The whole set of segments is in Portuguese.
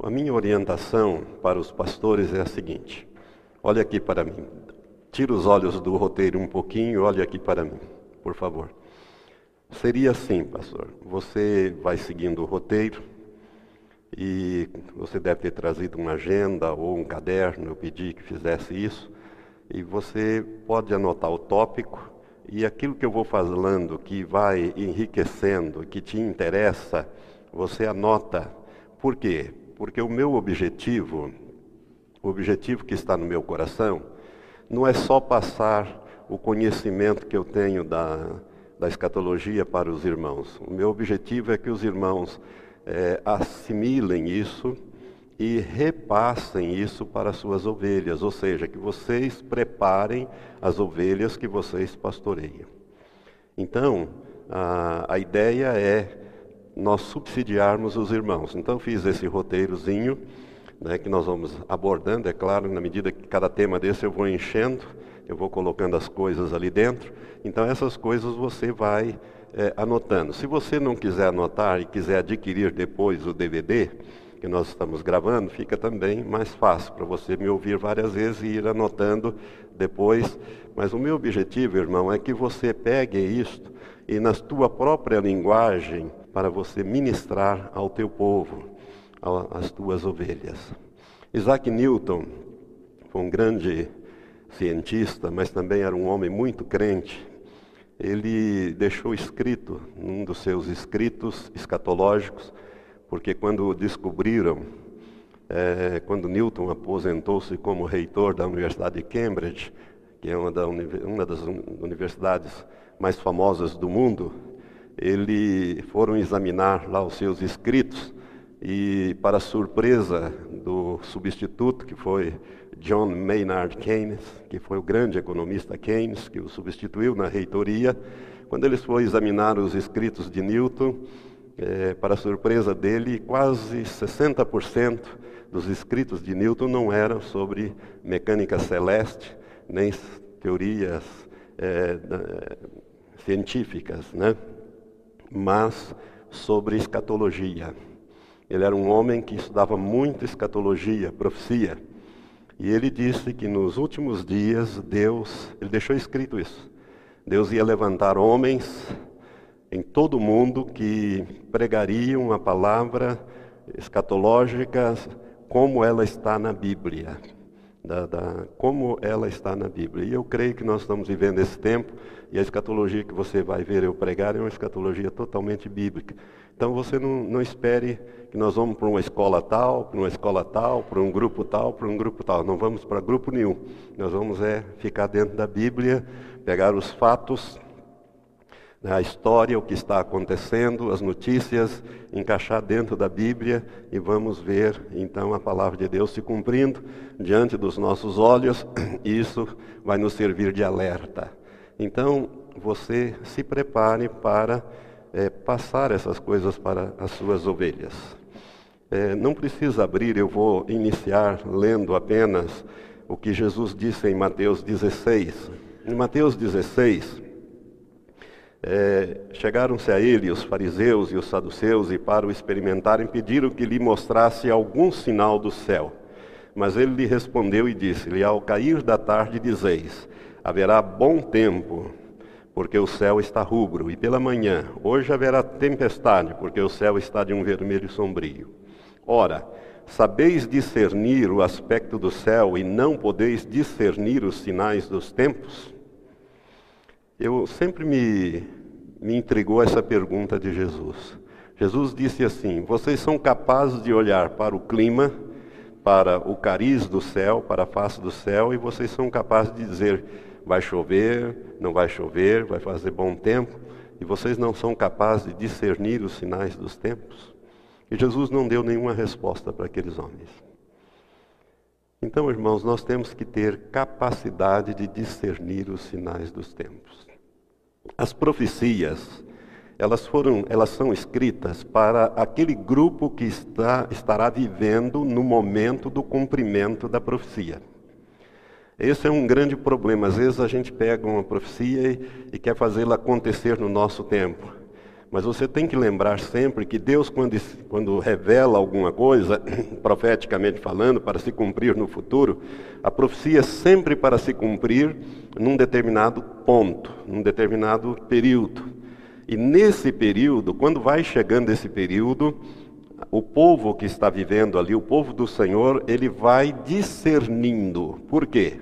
A minha orientação para os pastores é a seguinte: olhe aqui para mim. Tira os olhos do roteiro um pouquinho, olhe aqui para mim, por favor. Seria assim, pastor. Você vai seguindo o roteiro e você deve ter trazido uma agenda ou um caderno, eu pedi que fizesse isso. E você pode anotar o tópico e aquilo que eu vou falando que vai enriquecendo, que te interessa, você anota. Por quê? Porque o meu objetivo, o objetivo que está no meu coração, não é só passar o conhecimento que eu tenho da, da escatologia para os irmãos. O meu objetivo é que os irmãos é, assimilem isso e repassem isso para as suas ovelhas, ou seja, que vocês preparem as ovelhas que vocês pastoreiam. Então, a, a ideia é nós subsidiarmos os irmãos. Então, fiz esse roteirozinho né, que nós vamos abordando, é claro, na medida que cada tema desse eu vou enchendo, eu vou colocando as coisas ali dentro. Então, essas coisas você vai é, anotando. Se você não quiser anotar e quiser adquirir depois o DVD, que nós estamos gravando, fica também mais fácil para você me ouvir várias vezes e ir anotando depois. Mas o meu objetivo, irmão, é que você pegue isto e na tua própria linguagem para você ministrar ao teu povo, às tuas ovelhas. Isaac Newton foi um grande cientista, mas também era um homem muito crente. Ele deixou escrito, num dos seus escritos escatológicos, porque quando descobriram, é, quando Newton aposentou-se como reitor da Universidade de Cambridge, que é uma, da, uma das universidades mais famosas do mundo, eles foram examinar lá os seus escritos e, para surpresa do substituto, que foi John Maynard Keynes, que foi o grande economista Keynes, que o substituiu na reitoria, quando eles foram examinar os escritos de Newton, é, para surpresa dele, quase 60% dos escritos de Newton não eram sobre mecânica celeste, nem teorias é, científicas, né? Mas sobre escatologia. Ele era um homem que estudava muito escatologia, profecia. E ele disse que nos últimos dias Deus, ele deixou escrito isso. Deus ia levantar homens em todo o mundo que pregariam a palavra escatológica como ela está na Bíblia. Da, da, como ela está na Bíblia. E eu creio que nós estamos vivendo esse tempo, e a escatologia que você vai ver eu pregar é uma escatologia totalmente bíblica. Então você não, não espere que nós vamos para uma escola tal, para uma escola tal, para um grupo tal, para um grupo tal. Não vamos para grupo nenhum. Nós vamos é ficar dentro da Bíblia, pegar os fatos né, a história, o que está acontecendo, as notícias, encaixar dentro da Bíblia e vamos ver então a palavra de Deus se cumprindo diante dos nossos olhos, e isso vai nos servir de alerta. Então, você se prepare para é, passar essas coisas para as suas ovelhas. É, não precisa abrir, eu vou iniciar lendo apenas o que Jesus disse em Mateus 16. Em Mateus 16, é, Chegaram-se a ele os fariseus e os saduceus e, para o experimentarem, pediram que lhe mostrasse algum sinal do céu. Mas ele lhe respondeu e disse-lhe: Ao cair da tarde, dizeis: Haverá bom tempo, porque o céu está rubro, e pela manhã, hoje haverá tempestade, porque o céu está de um vermelho sombrio. Ora, sabeis discernir o aspecto do céu e não podeis discernir os sinais dos tempos? Eu sempre me, me intrigou essa pergunta de Jesus. Jesus disse assim: Vocês são capazes de olhar para o clima, para o cariz do céu, para a face do céu, e vocês são capazes de dizer: vai chover, não vai chover, vai fazer bom tempo, e vocês não são capazes de discernir os sinais dos tempos? E Jesus não deu nenhuma resposta para aqueles homens. Então, irmãos, nós temos que ter capacidade de discernir os sinais dos tempos. As profecias, elas foram, elas são escritas para aquele grupo que está, estará vivendo no momento do cumprimento da profecia. Esse é um grande problema. Às vezes a gente pega uma profecia e, e quer fazê-la acontecer no nosso tempo. Mas você tem que lembrar sempre que Deus, quando, quando revela alguma coisa, profeticamente falando, para se cumprir no futuro, a profecia é sempre para se cumprir num determinado ponto, num determinado período. E nesse período, quando vai chegando esse período, o povo que está vivendo ali, o povo do Senhor, ele vai discernindo. Por quê?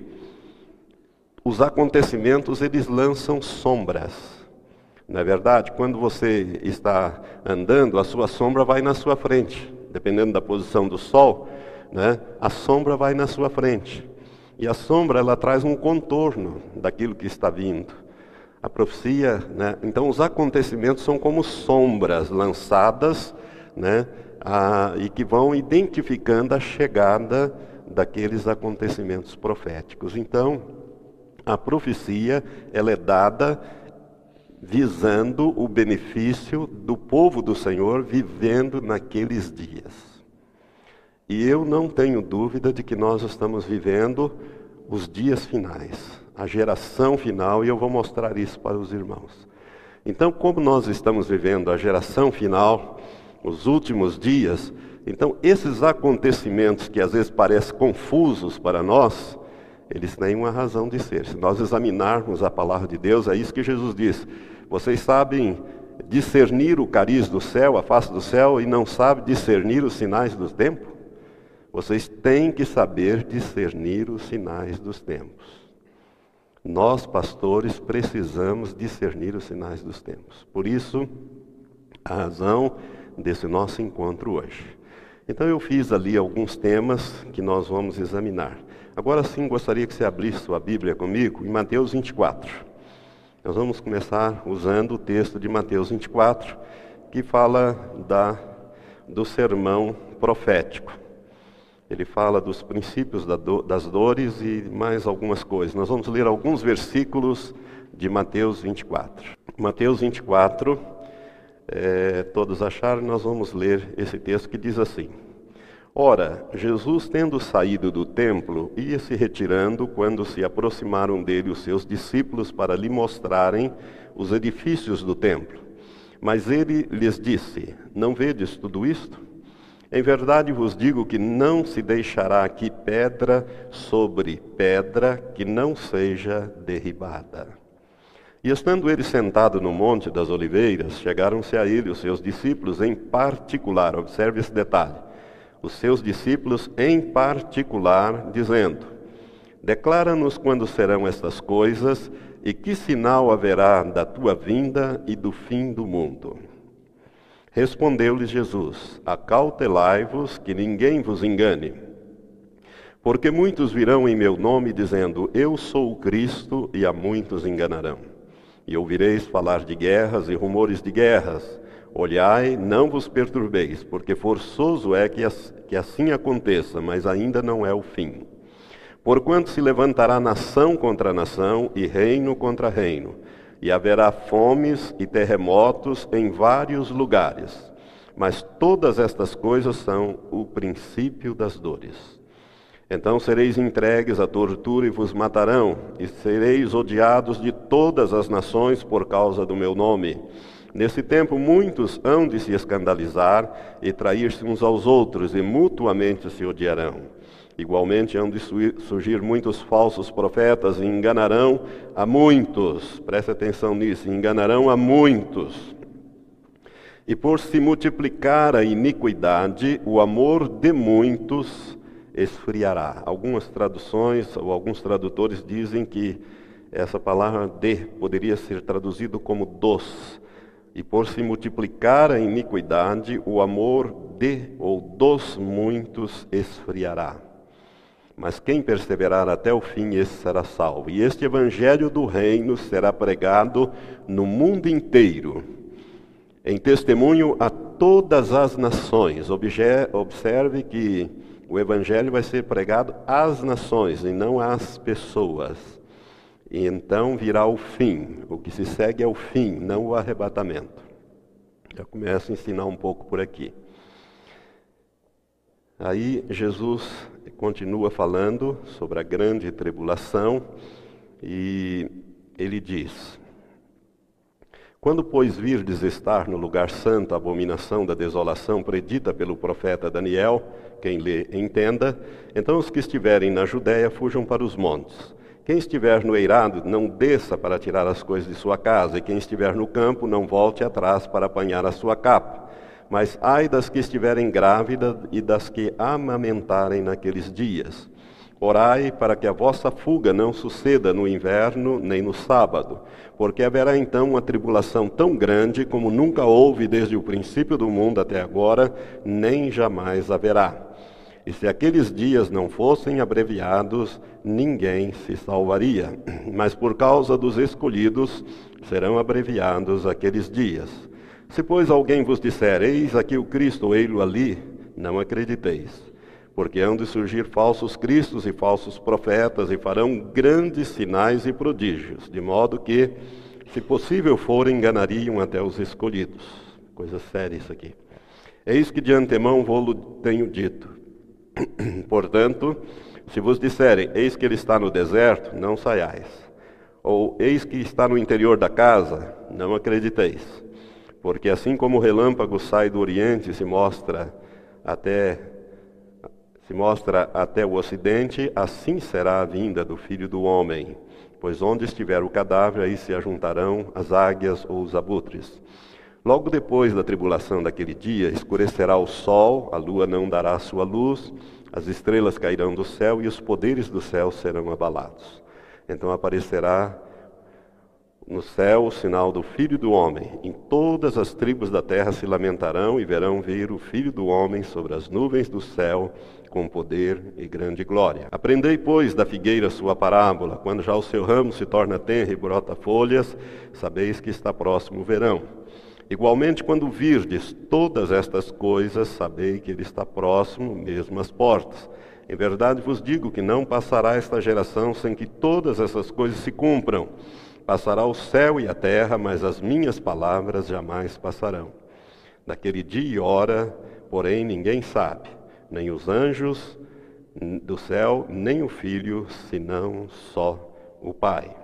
Os acontecimentos, eles lançam sombras. Não é verdade? Quando você está andando, a sua sombra vai na sua frente. Dependendo da posição do sol, né? a sombra vai na sua frente. E a sombra, ela traz um contorno daquilo que está vindo. A profecia, né? então os acontecimentos são como sombras lançadas, né? E que vão identificando a chegada daqueles acontecimentos proféticos. Então, a profecia, ela é dada visando o benefício do povo do Senhor vivendo naqueles dias. E eu não tenho dúvida de que nós estamos vivendo os dias finais, a geração final, e eu vou mostrar isso para os irmãos. Então, como nós estamos vivendo a geração final, os últimos dias, então esses acontecimentos que às vezes parecem confusos para nós, eles têm uma razão de ser. Se nós examinarmos a palavra de Deus, é isso que Jesus diz. Vocês sabem discernir o cariz do céu, a face do céu, e não sabem discernir os sinais dos tempos? Vocês têm que saber discernir os sinais dos tempos. Nós, pastores, precisamos discernir os sinais dos tempos. Por isso, a razão desse nosso encontro hoje. Então, eu fiz ali alguns temas que nós vamos examinar. Agora sim, gostaria que você abrisse sua Bíblia comigo em Mateus 24. Nós vamos começar usando o texto de Mateus 24, que fala da, do sermão profético. Ele fala dos princípios da do, das dores e mais algumas coisas. Nós vamos ler alguns versículos de Mateus 24. Mateus 24, é, todos acharam, nós vamos ler esse texto que diz assim. Ora, Jesus, tendo saído do templo, ia se retirando quando se aproximaram dele os seus discípulos para lhe mostrarem os edifícios do templo. Mas ele lhes disse: Não vedes tudo isto? Em verdade vos digo que não se deixará aqui pedra sobre pedra que não seja derribada. E estando ele sentado no Monte das Oliveiras, chegaram-se a ele os seus discípulos em particular, observe esse detalhe os seus discípulos em particular, dizendo: Declara-nos quando serão estas coisas e que sinal haverá da tua vinda e do fim do mundo. Respondeu-lhes Jesus: Acautelai-vos que ninguém vos engane. Porque muitos virão em meu nome dizendo: Eu sou o Cristo, e a muitos enganarão. E ouvireis falar de guerras e rumores de guerras. Olhai, não vos perturbeis, porque forçoso é que, que assim aconteça, mas ainda não é o fim. Porquanto se levantará nação contra nação e reino contra reino, e haverá fomes e terremotos em vários lugares. Mas todas estas coisas são o princípio das dores. Então sereis entregues à tortura e vos matarão, e sereis odiados de todas as nações por causa do meu nome. Nesse tempo, muitos hão de se escandalizar e trair-se uns aos outros, e mutuamente se odiarão. Igualmente hão de surgir muitos falsos profetas e enganarão a muitos. Preste atenção nisso: enganarão a muitos. E por se multiplicar a iniquidade, o amor de muitos esfriará. Algumas traduções ou alguns tradutores dizem que essa palavra de poderia ser traduzido como dos e por se multiplicar a iniquidade, o amor de ou dos muitos esfriará. Mas quem perseverar até o fim, esse será salvo. E este evangelho do reino será pregado no mundo inteiro, em testemunho a todas as nações. Observe que o evangelho vai ser pregado às nações e não às pessoas. E então virá o fim. O que se segue é o fim, não o arrebatamento. Já começo a ensinar um pouco por aqui. Aí Jesus continua falando sobre a grande tribulação e ele diz: Quando, pois, virdes estar no lugar santo a abominação da desolação predita pelo profeta Daniel, quem lê entenda, então os que estiverem na Judéia fujam para os montes. Quem estiver no eirado, não desça para tirar as coisas de sua casa, e quem estiver no campo, não volte atrás para apanhar a sua capa. Mas ai das que estiverem grávidas e das que amamentarem naqueles dias. Orai para que a vossa fuga não suceda no inverno nem no sábado, porque haverá então uma tribulação tão grande como nunca houve desde o princípio do mundo até agora, nem jamais haverá. E se aqueles dias não fossem abreviados, ninguém se salvaria. Mas por causa dos escolhidos, serão abreviados aqueles dias. Se, pois, alguém vos disser, eis aqui o Cristo, ei-lo ali, não acrediteis porque hão de surgir falsos cristos e falsos profetas e farão grandes sinais e prodígios, de modo que, se possível for, enganariam até os escolhidos. Coisa séria isso aqui. Eis que de antemão vou-lo tenho dito. Portanto, se vos disserem, eis que ele está no deserto, não saiais. Ou eis que está no interior da casa, não acrediteis. Porque assim como o relâmpago sai do oriente e se mostra até se mostra até o ocidente, assim será a vinda do filho do homem. Pois onde estiver o cadáver, aí se ajuntarão as águias ou os abutres. Logo depois da tribulação daquele dia, escurecerá o sol, a lua não dará sua luz, as estrelas cairão do céu e os poderes do céu serão abalados. Então aparecerá no céu o sinal do Filho do Homem. Em todas as tribos da terra se lamentarão e verão vir o Filho do Homem sobre as nuvens do céu com poder e grande glória. Aprendei, pois, da figueira sua parábola. Quando já o seu ramo se torna tenra e brota folhas, sabeis que está próximo o verão. Igualmente, quando virdes todas estas coisas, sabei que ele está próximo, mesmo às portas. Em verdade vos digo que não passará esta geração sem que todas essas coisas se cumpram. Passará o céu e a terra, mas as minhas palavras jamais passarão. Naquele dia e hora, porém, ninguém sabe, nem os anjos do céu, nem o Filho, senão só o Pai.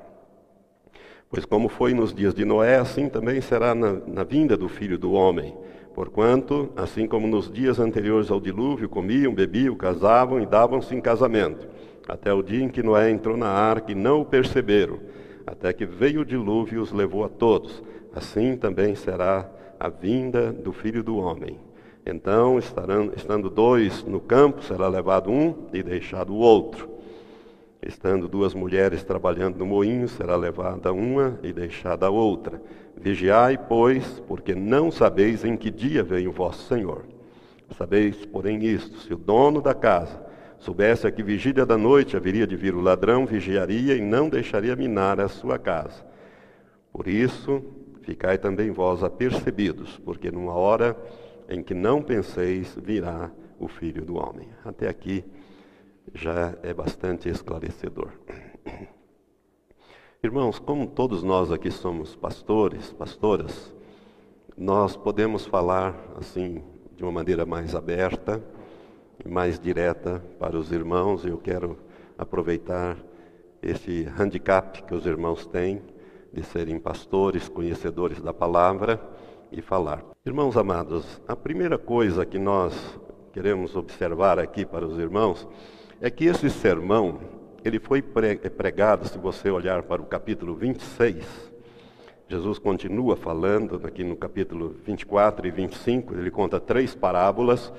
Pois como foi nos dias de Noé, assim também será na, na vinda do Filho do Homem. Porquanto, assim como nos dias anteriores ao dilúvio, comiam, bebiam, casavam e davam-se em casamento, até o dia em que Noé entrou na arca e não o perceberam, até que veio o dilúvio e os levou a todos. Assim também será a vinda do Filho do Homem. Então, estarão, estando dois no campo, será levado um e deixado o outro. Estando duas mulheres trabalhando no moinho, será levada uma e deixada a outra. Vigiai, pois, porque não sabeis em que dia vem o vosso Senhor. Sabeis, porém, isto: se o dono da casa soubesse a que vigília da noite haveria de vir o ladrão, vigiaria e não deixaria minar a sua casa. Por isso, ficai também vós apercebidos, porque numa hora em que não penseis virá o Filho do Homem. Até aqui já é bastante esclarecedor. Irmãos, como todos nós aqui somos pastores, pastoras, nós podemos falar assim de uma maneira mais aberta, mais direta para os irmãos. Eu quero aproveitar esse handicap que os irmãos têm de serem pastores, conhecedores da palavra e falar. Irmãos amados, a primeira coisa que nós queremos observar aqui para os irmãos é que esse sermão, ele foi pregado, se você olhar para o capítulo 26, Jesus continua falando aqui no capítulo 24 e 25, ele conta três parábolas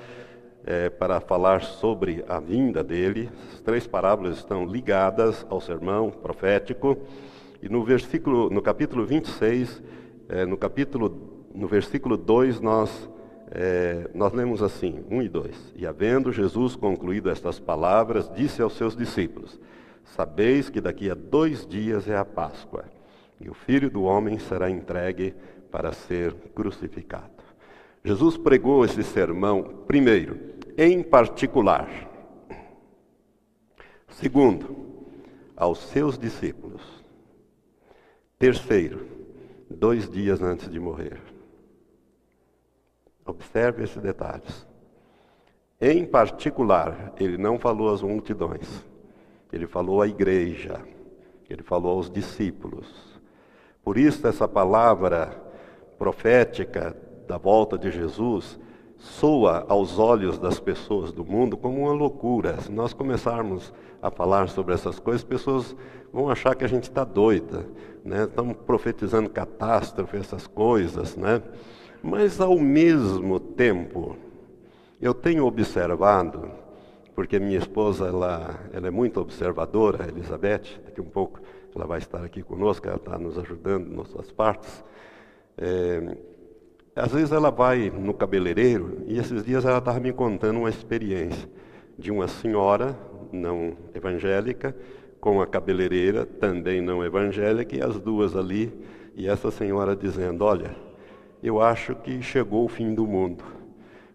é, para falar sobre a vinda dele. As três parábolas estão ligadas ao sermão profético. E no versículo, no capítulo 26, é, no capítulo no versículo 2, nós, é, nós lemos assim, 1 e 2. E havendo Jesus concluído estas palavras, disse aos seus discípulos: Sabeis que daqui a dois dias é a Páscoa, e o filho do homem será entregue para ser crucificado. Jesus pregou esse sermão, primeiro, em particular. Segundo, aos seus discípulos. Terceiro, dois dias antes de morrer. Observe esses detalhes. Em particular, ele não falou às multidões, ele falou à igreja, ele falou aos discípulos. Por isso, essa palavra profética da volta de Jesus soa aos olhos das pessoas do mundo como uma loucura. Se nós começarmos a falar sobre essas coisas, as pessoas vão achar que a gente está doida, né? Estamos profetizando catástrofe, essas coisas, né? Mas ao mesmo tempo, eu tenho observado, porque minha esposa ela, ela é muito observadora, Elizabeth, daqui um pouco ela vai estar aqui conosco, ela está nos ajudando em nossas partes. É, às vezes ela vai no cabeleireiro e esses dias ela estava me contando uma experiência de uma senhora não evangélica com a cabeleireira também não evangélica e as duas ali e essa senhora dizendo: Olha, eu acho que chegou o fim do mundo,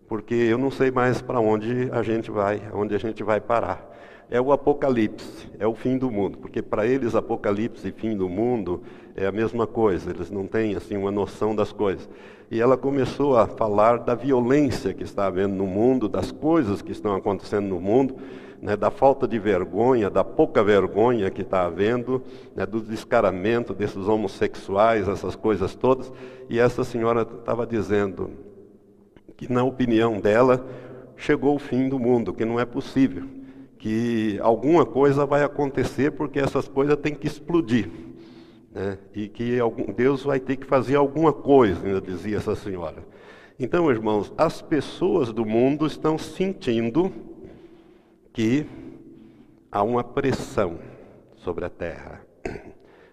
porque eu não sei mais para onde a gente vai, onde a gente vai parar é o apocalipse, é o fim do mundo, porque para eles apocalipse e fim do mundo é a mesma coisa, eles não têm assim uma noção das coisas. E ela começou a falar da violência que está havendo no mundo, das coisas que estão acontecendo no mundo, né, da falta de vergonha, da pouca vergonha que está havendo, né, do descaramento desses homossexuais, essas coisas todas. E essa senhora estava dizendo que, na opinião dela, chegou o fim do mundo, que não é possível que alguma coisa vai acontecer porque essas coisas têm que explodir. Né? E que Deus vai ter que fazer alguma coisa, ainda dizia essa senhora. Então, irmãos, as pessoas do mundo estão sentindo que há uma pressão sobre a terra.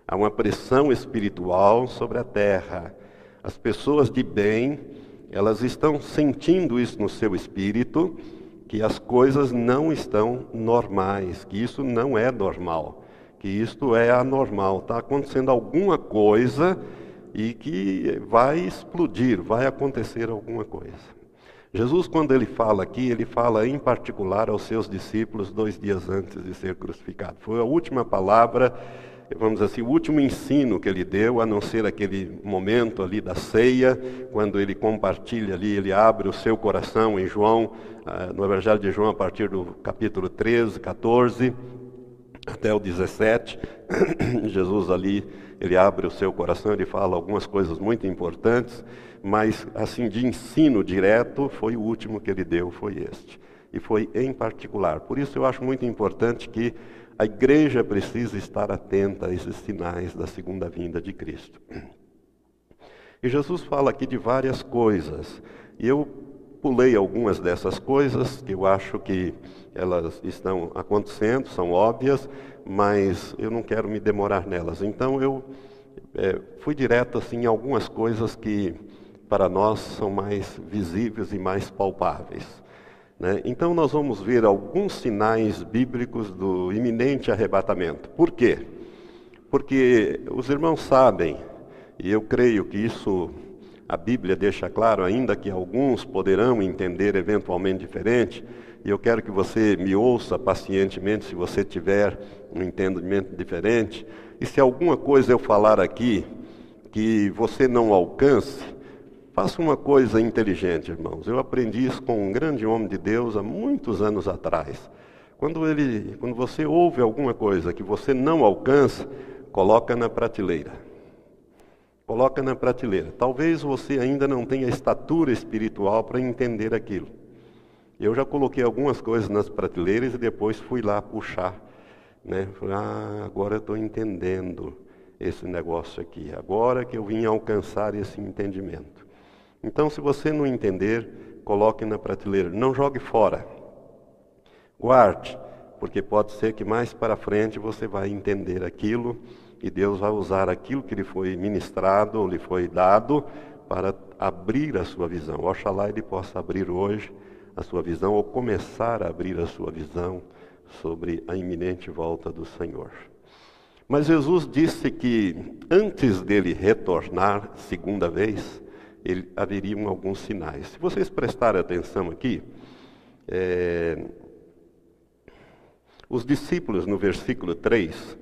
Há uma pressão espiritual sobre a terra. As pessoas de bem, elas estão sentindo isso no seu espírito que as coisas não estão normais, que isso não é normal, que isto é anormal. Está acontecendo alguma coisa e que vai explodir, vai acontecer alguma coisa. Jesus, quando ele fala aqui, ele fala em particular aos seus discípulos dois dias antes de ser crucificado. Foi a última palavra vamos dizer assim, o último ensino que ele deu, a não ser aquele momento ali da ceia, quando ele compartilha ali, ele abre o seu coração em João, ah, no Evangelho de João, a partir do capítulo 13, 14 até o 17, Jesus ali, ele abre o seu coração, ele fala algumas coisas muito importantes, mas assim de ensino direto, foi o último que ele deu, foi este. E foi em particular. Por isso eu acho muito importante que a igreja precisa estar atenta a esses sinais da segunda vinda de Cristo. E Jesus fala aqui de várias coisas. E eu pulei algumas dessas coisas que eu acho que elas estão acontecendo, são óbvias, mas eu não quero me demorar nelas. Então eu é, fui direto assim em algumas coisas que para nós são mais visíveis e mais palpáveis. Né? Então, nós vamos ver alguns sinais bíblicos do iminente arrebatamento. Por quê? Porque os irmãos sabem, e eu creio que isso a Bíblia deixa claro, ainda que alguns poderão entender eventualmente diferente, e eu quero que você me ouça pacientemente se você tiver um entendimento diferente. E se alguma coisa eu falar aqui que você não alcance, Faça uma coisa inteligente, irmãos. Eu aprendi isso com um grande homem de Deus há muitos anos atrás. Quando, ele, quando você ouve alguma coisa que você não alcança, coloca na prateleira. Coloca na prateleira. Talvez você ainda não tenha estatura espiritual para entender aquilo. Eu já coloquei algumas coisas nas prateleiras e depois fui lá puxar. Né? Falei, ah, agora eu estou entendendo esse negócio aqui. Agora que eu vim alcançar esse entendimento. Então, se você não entender, coloque na prateleira. Não jogue fora. Guarde, porque pode ser que mais para frente você vai entender aquilo e Deus vai usar aquilo que lhe foi ministrado ou lhe foi dado para abrir a sua visão. Oxalá ele possa abrir hoje a sua visão ou começar a abrir a sua visão sobre a iminente volta do Senhor. Mas Jesus disse que antes dele retornar segunda vez, ele, haveriam alguns sinais. Se vocês prestarem atenção aqui, é, os discípulos, no versículo 3,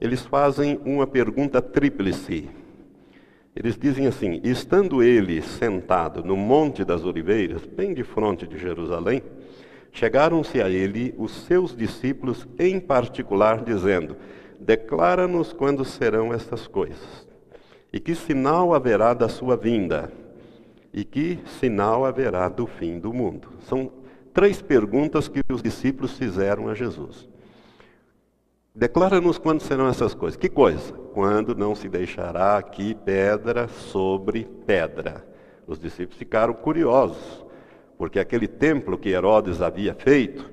eles fazem uma pergunta tríplice. Eles dizem assim: estando ele sentado no Monte das Oliveiras, bem de frente de Jerusalém, chegaram-se a ele os seus discípulos em particular, dizendo: Declara-nos quando serão estas coisas E que sinal haverá da sua vinda? E que sinal haverá do fim do mundo? São três perguntas que os discípulos fizeram a Jesus. Declara-nos quando serão essas coisas. Que coisa? Quando não se deixará aqui pedra sobre pedra. Os discípulos ficaram curiosos, porque aquele templo que Herodes havia feito,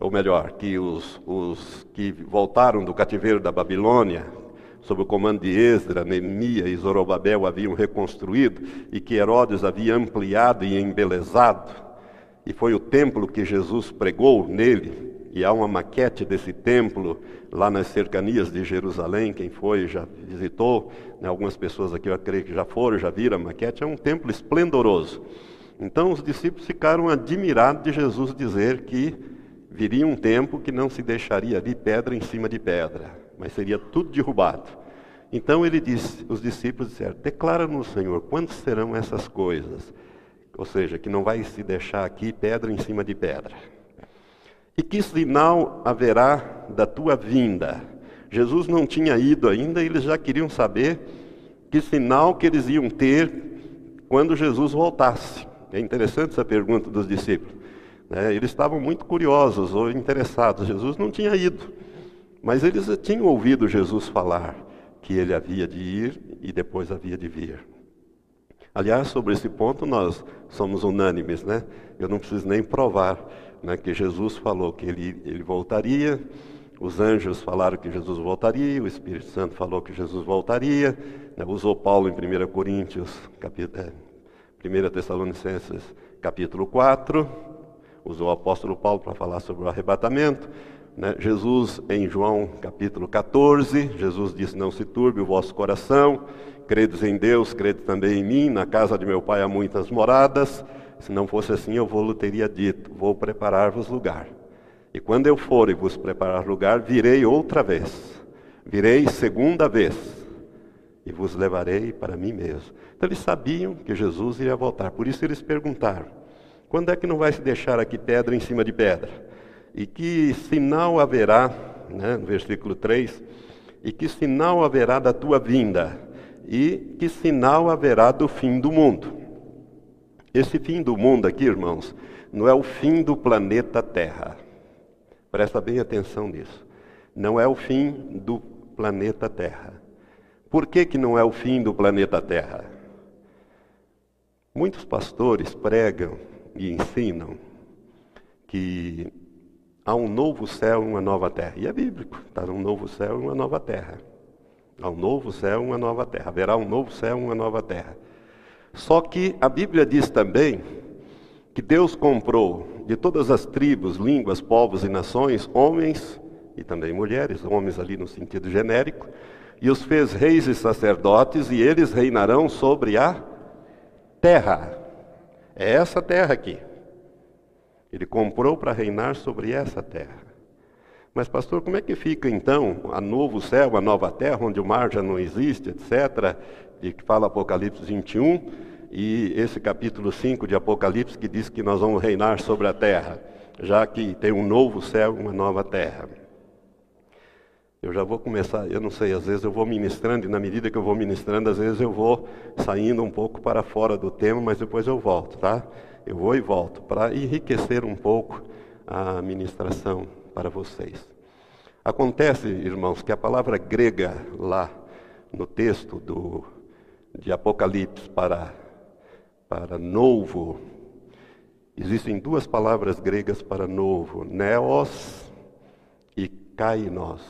ou melhor, que os, os que voltaram do cativeiro da Babilônia, sob o comando de Esdra, Neemias e Zorobabel haviam reconstruído e que Herodes havia ampliado e embelezado, e foi o templo que Jesus pregou nele, e há uma maquete desse templo lá nas cercanias de Jerusalém, quem foi já visitou, né, algumas pessoas aqui eu creio que já foram, já viram a maquete, é um templo esplendoroso. Então os discípulos ficaram admirados de Jesus dizer que viria um tempo que não se deixaria ali pedra em cima de pedra, mas seria tudo derrubado. Então ele disse, os discípulos disseram: Declara-nos, Senhor, quando serão essas coisas? Ou seja, que não vai se deixar aqui pedra em cima de pedra. E que sinal haverá da tua vinda? Jesus não tinha ido ainda, eles já queriam saber que sinal que eles iam ter quando Jesus voltasse. É interessante essa pergunta dos discípulos. Né? Eles estavam muito curiosos ou interessados. Jesus não tinha ido, mas eles tinham ouvido Jesus falar que ele havia de ir e depois havia de vir. Aliás, sobre esse ponto nós somos unânimes, né? Eu não preciso nem provar né, que Jesus falou que ele, ele voltaria, os anjos falaram que Jesus voltaria, o Espírito Santo falou que Jesus voltaria, né, usou Paulo em 1 Coríntios, capítulo, 1 Tessalonicenses, capítulo 4, usou o apóstolo Paulo para falar sobre o arrebatamento. Né, Jesus, em João capítulo 14, Jesus disse: Não se turbe o vosso coração, credes em Deus, credes também em mim, na casa de meu pai há muitas moradas. Se não fosse assim, eu vou teria dito: Vou preparar-vos lugar. E quando eu for e vos preparar lugar, virei outra vez. Virei segunda vez. E vos levarei para mim mesmo. Então eles sabiam que Jesus iria voltar. Por isso eles perguntaram: Quando é que não vai se deixar aqui pedra em cima de pedra? E que sinal haverá, né, no versículo 3, e que sinal haverá da tua vinda? E que sinal haverá do fim do mundo? Esse fim do mundo aqui, irmãos, não é o fim do planeta Terra. Presta bem atenção nisso. Não é o fim do planeta Terra. Por que, que não é o fim do planeta Terra? Muitos pastores pregam e ensinam que há um novo céu e uma nova terra. E é bíblico, está um novo céu e uma nova terra. Há um novo céu e uma nova terra. Haverá um novo céu e uma nova terra. Só que a Bíblia diz também que Deus comprou de todas as tribos, línguas, povos e nações, homens e também mulheres, homens ali no sentido genérico, e os fez reis e sacerdotes, e eles reinarão sobre a terra. É essa terra aqui. Ele comprou para reinar sobre essa terra. Mas, pastor, como é que fica então a novo céu, a nova terra, onde o mar já não existe, etc., de que fala Apocalipse 21, e esse capítulo 5 de Apocalipse que diz que nós vamos reinar sobre a terra, já que tem um novo céu e uma nova terra. Eu já vou começar, eu não sei, às vezes eu vou ministrando, e na medida que eu vou ministrando, às vezes eu vou saindo um pouco para fora do tema, mas depois eu volto, tá? Eu vou e volto, para enriquecer um pouco a ministração para vocês. Acontece, irmãos, que a palavra grega lá no texto do, de Apocalipse para, para novo, existem duas palavras gregas para novo, neos e kainos.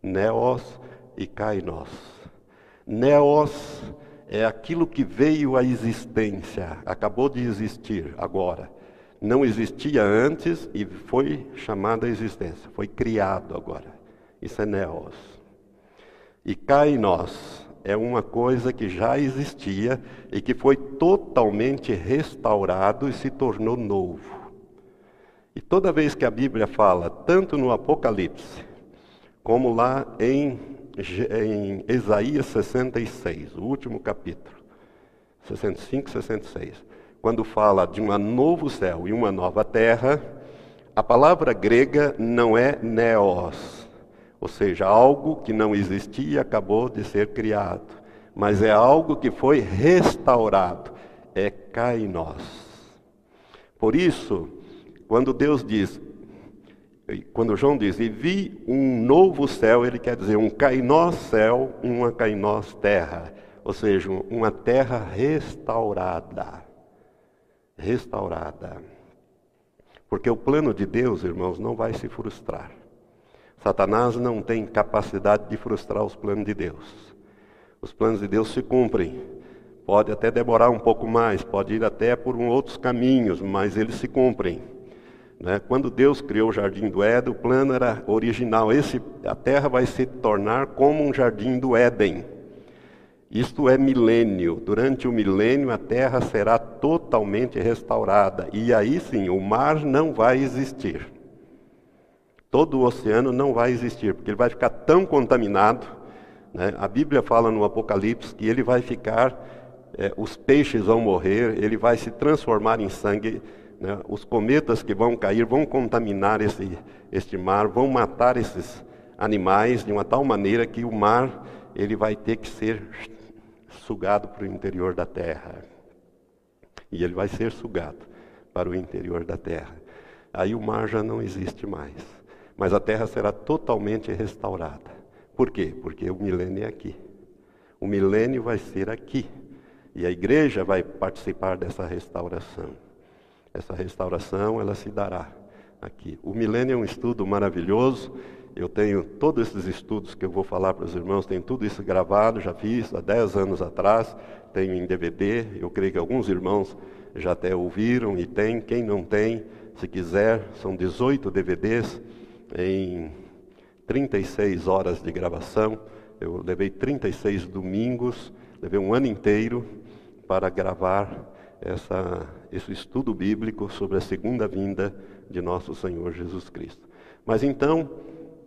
Neos e kainos. Neos é aquilo que veio à existência, acabou de existir agora não existia antes e foi chamado à existência, foi criado agora. Isso é neos. E kainos é uma coisa que já existia e que foi totalmente restaurado e se tornou novo. E toda vez que a Bíblia fala, tanto no Apocalipse, como lá em, em Isaías 66, o último capítulo, 65, 66, quando fala de um novo céu e uma nova terra, a palavra grega não é neos, ou seja, algo que não existia acabou de ser criado, mas é algo que foi restaurado. É nós. Por isso, quando Deus diz, quando João diz, e vi um novo céu, ele quer dizer um cainós céu, uma cainós terra, ou seja, uma terra restaurada. Restaurada. Porque o plano de Deus, irmãos, não vai se frustrar. Satanás não tem capacidade de frustrar os planos de Deus. Os planos de Deus se cumprem. Pode até demorar um pouco mais, pode ir até por um outros caminhos, mas eles se cumprem. Né? Quando Deus criou o jardim do Éden, o plano era original. Esse, a terra vai se tornar como um jardim do Éden. Isto é milênio. Durante o milênio, a terra será totalmente restaurada. E aí sim, o mar não vai existir. Todo o oceano não vai existir, porque ele vai ficar tão contaminado. Né? A Bíblia fala no Apocalipse que ele vai ficar, é, os peixes vão morrer, ele vai se transformar em sangue. Né? Os cometas que vão cair vão contaminar esse, este mar, vão matar esses animais de uma tal maneira que o mar ele vai ter que ser sugado para o interior da terra. E ele vai ser sugado para o interior da terra. Aí o mar já não existe mais. Mas a terra será totalmente restaurada. Por quê? Porque o milênio é aqui. O milênio vai ser aqui. E a igreja vai participar dessa restauração. Essa restauração, ela se dará aqui. O milênio é um estudo maravilhoso. Eu tenho todos esses estudos que eu vou falar para os irmãos, tenho tudo isso gravado, já fiz há 10 anos atrás, tenho em DVD. Eu creio que alguns irmãos já até ouviram e tem. Quem não tem, se quiser, são 18 DVDs em 36 horas de gravação. Eu levei 36 domingos, levei um ano inteiro para gravar essa, esse estudo bíblico sobre a segunda vinda de nosso Senhor Jesus Cristo. Mas então,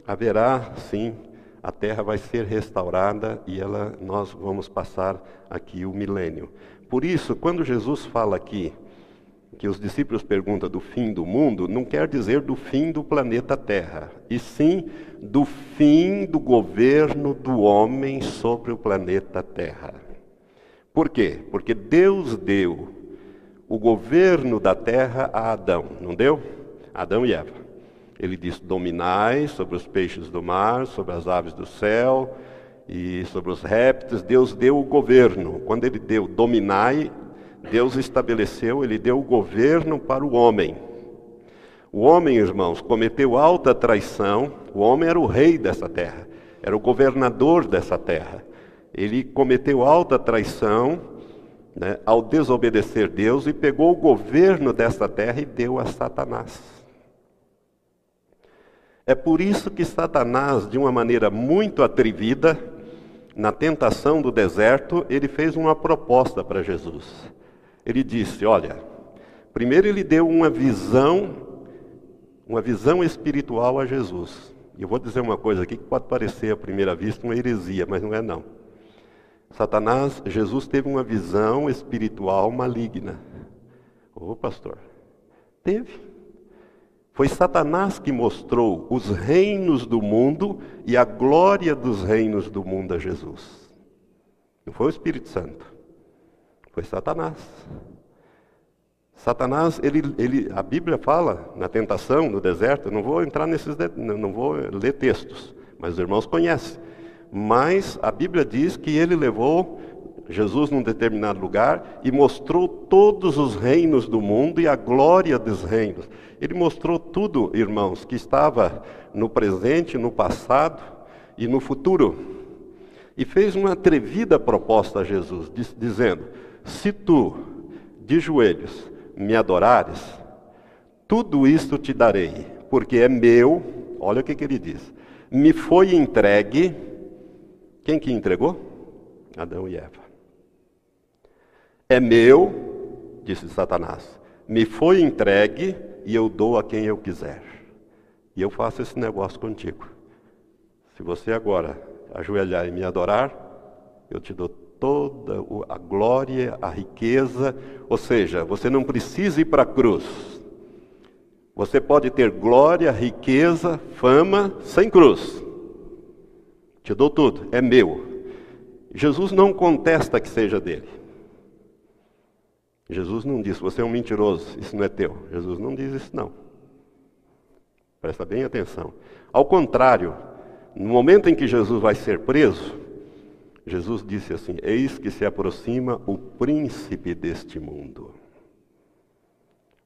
haverá sim, a terra vai ser restaurada e ela, nós vamos passar aqui o milênio. Por isso, quando Jesus fala aqui, que os discípulos perguntam do fim do mundo, não quer dizer do fim do planeta Terra, e sim do fim do governo do homem sobre o planeta Terra. Por quê? Porque Deus deu o governo da terra a Adão, não deu? Adão e Eva. Ele disse: Dominai sobre os peixes do mar, sobre as aves do céu e sobre os répteis. Deus deu o governo. Quando ele deu dominai, Deus estabeleceu, ele deu o governo para o homem. O homem, irmãos, cometeu alta traição. O homem era o rei dessa terra, era o governador dessa terra. Ele cometeu alta traição né, ao desobedecer Deus e pegou o governo desta terra e deu a Satanás. É por isso que Satanás, de uma maneira muito atrevida, na tentação do deserto, ele fez uma proposta para Jesus. Ele disse: Olha, primeiro ele deu uma visão, uma visão espiritual a Jesus. E eu vou dizer uma coisa aqui que pode parecer à primeira vista uma heresia, mas não é não. Satanás, Jesus teve uma visão espiritual maligna. Ô pastor, teve. Foi Satanás que mostrou os reinos do mundo e a glória dos reinos do mundo a Jesus. Não foi o Espírito Santo, foi Satanás. Satanás, ele, ele, a Bíblia fala na tentação, no deserto, não vou entrar nesses, não vou ler textos, mas os irmãos conhecem. Mas a Bíblia diz que ele levou Jesus num determinado lugar e mostrou todos os reinos do mundo e a glória dos reinos. Ele mostrou tudo, irmãos, que estava no presente, no passado e no futuro. E fez uma atrevida proposta a Jesus, dizendo: Se tu, de joelhos, me adorares, tudo isto te darei, porque é meu. Olha o que, que ele diz: Me foi entregue quem que entregou? Adão e Eva. É meu, disse Satanás, me foi entregue e eu dou a quem eu quiser. E eu faço esse negócio contigo. Se você agora ajoelhar e me adorar, eu te dou toda a glória, a riqueza, ou seja, você não precisa ir para a cruz. Você pode ter glória, riqueza, fama sem cruz. Te dou tudo, é meu. Jesus não contesta que seja dele. Jesus não diz, você é um mentiroso, isso não é teu. Jesus não diz isso, não. Presta bem atenção. Ao contrário, no momento em que Jesus vai ser preso, Jesus disse assim: Eis que se aproxima o príncipe deste mundo.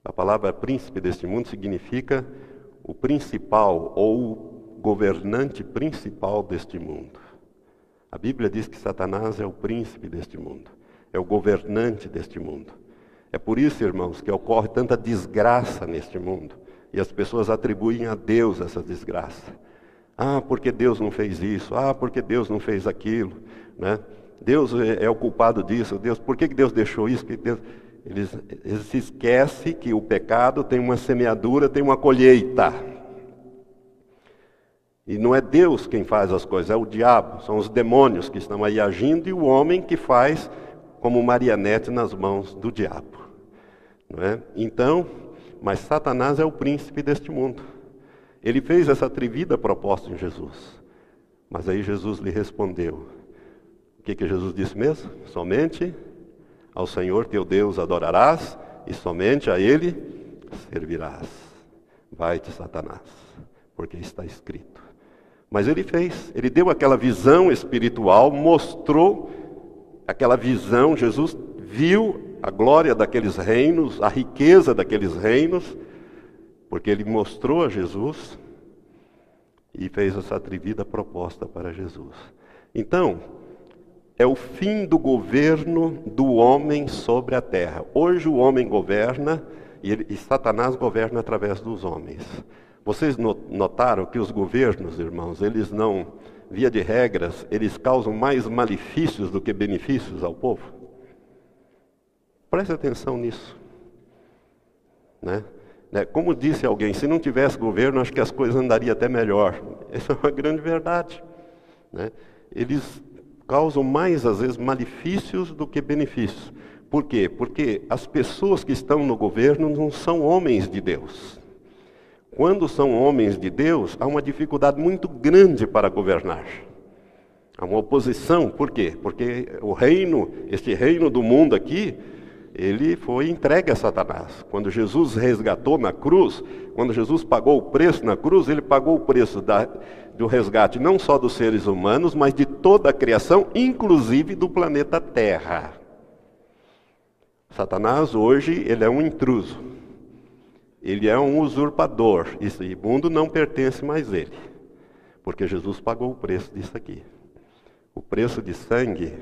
A palavra príncipe deste mundo significa o principal ou governante principal deste mundo. A Bíblia diz que Satanás é o príncipe deste mundo, é o governante deste mundo. É por isso, irmãos, que ocorre tanta desgraça neste mundo. E as pessoas atribuem a Deus essa desgraça. Ah, porque Deus não fez isso? Ah, porque Deus não fez aquilo? Né? Deus é, é o culpado disso. Deus, por que Deus deixou isso? Que Deus... Eles, eles se esquecem que o pecado tem uma semeadura, tem uma colheita. E não é Deus quem faz as coisas, é o diabo, são os demônios que estão aí agindo e o homem que faz como marionete nas mãos do diabo. Não é? Então, mas Satanás é o príncipe deste mundo. Ele fez essa atrevida proposta em Jesus. Mas aí Jesus lhe respondeu. O que, que Jesus disse mesmo? Somente ao Senhor teu Deus adorarás e somente a Ele servirás. Vai-te, Satanás, porque está escrito. Mas ele fez, ele deu aquela visão espiritual, mostrou aquela visão, Jesus viu a glória daqueles reinos, a riqueza daqueles reinos, porque ele mostrou a Jesus e fez essa atrevida proposta para Jesus. Então, é o fim do governo do homem sobre a terra. Hoje o homem governa e, ele, e Satanás governa através dos homens. Vocês notaram que os governos, irmãos, eles não, via de regras, eles causam mais malefícios do que benefícios ao povo? Preste atenção nisso. Né? né? Como disse alguém, se não tivesse governo, acho que as coisas andariam até melhor. Essa é uma grande verdade. Né? Eles causam mais, às vezes, malefícios do que benefícios. Por quê? Porque as pessoas que estão no governo não são homens de Deus. Quando são homens de Deus, há uma dificuldade muito grande para governar. Há uma oposição, por quê? Porque o reino, este reino do mundo aqui, ele foi entregue a Satanás. Quando Jesus resgatou na cruz, quando Jesus pagou o preço na cruz, ele pagou o preço da, do resgate não só dos seres humanos, mas de toda a criação, inclusive do planeta Terra. Satanás hoje ele é um intruso. Ele é um usurpador. Esse mundo não pertence mais a ele. Porque Jesus pagou o preço disso aqui. O preço de sangue,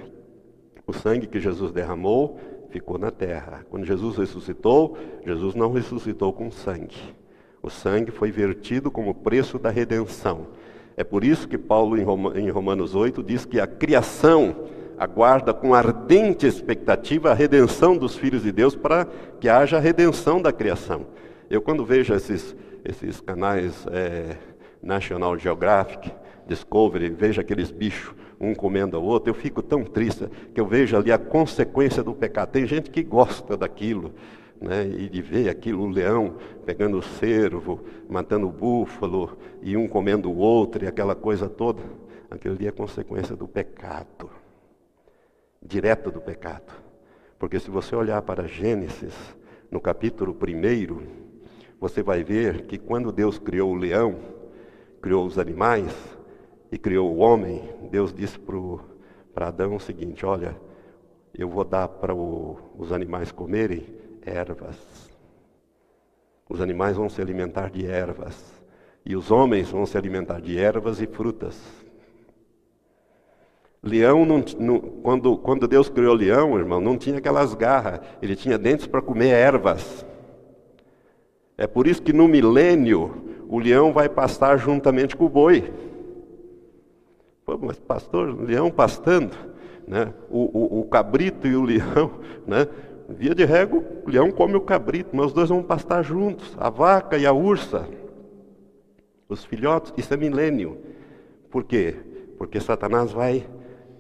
o sangue que Jesus derramou, ficou na terra. Quando Jesus ressuscitou, Jesus não ressuscitou com sangue. O sangue foi vertido como preço da redenção. É por isso que Paulo, em Romanos 8, diz que a criação aguarda com ardente expectativa a redenção dos filhos de Deus para que haja redenção da criação. Eu, quando vejo esses, esses canais é, National Geographic, Discovery, vejo aqueles bichos um comendo ao outro, eu fico tão triste que eu vejo ali a consequência do pecado. Tem gente que gosta daquilo, né, e de ver aquilo, o leão pegando o cervo, matando o búfalo, e um comendo o outro, e aquela coisa toda. Aquilo ali é consequência do pecado, direto do pecado. Porque se você olhar para Gênesis, no capítulo 1, você vai ver que quando Deus criou o leão, criou os animais, e criou o homem, Deus disse para Adão o seguinte: Olha, eu vou dar para os animais comerem ervas. Os animais vão se alimentar de ervas. E os homens vão se alimentar de ervas e frutas. Leão, não, não, quando, quando Deus criou o leão, irmão, não tinha aquelas garras, ele tinha dentes para comer ervas. É por isso que no milênio o leão vai pastar juntamente com o boi. Pô, mas pastor, leão pastando, né? O, o, o, cabrito e o leão, né? Via de regra, o leão come o cabrito, mas os dois vão pastar juntos, a vaca e a ursa. Os filhotes, isso é milênio. Por quê? Porque Satanás vai,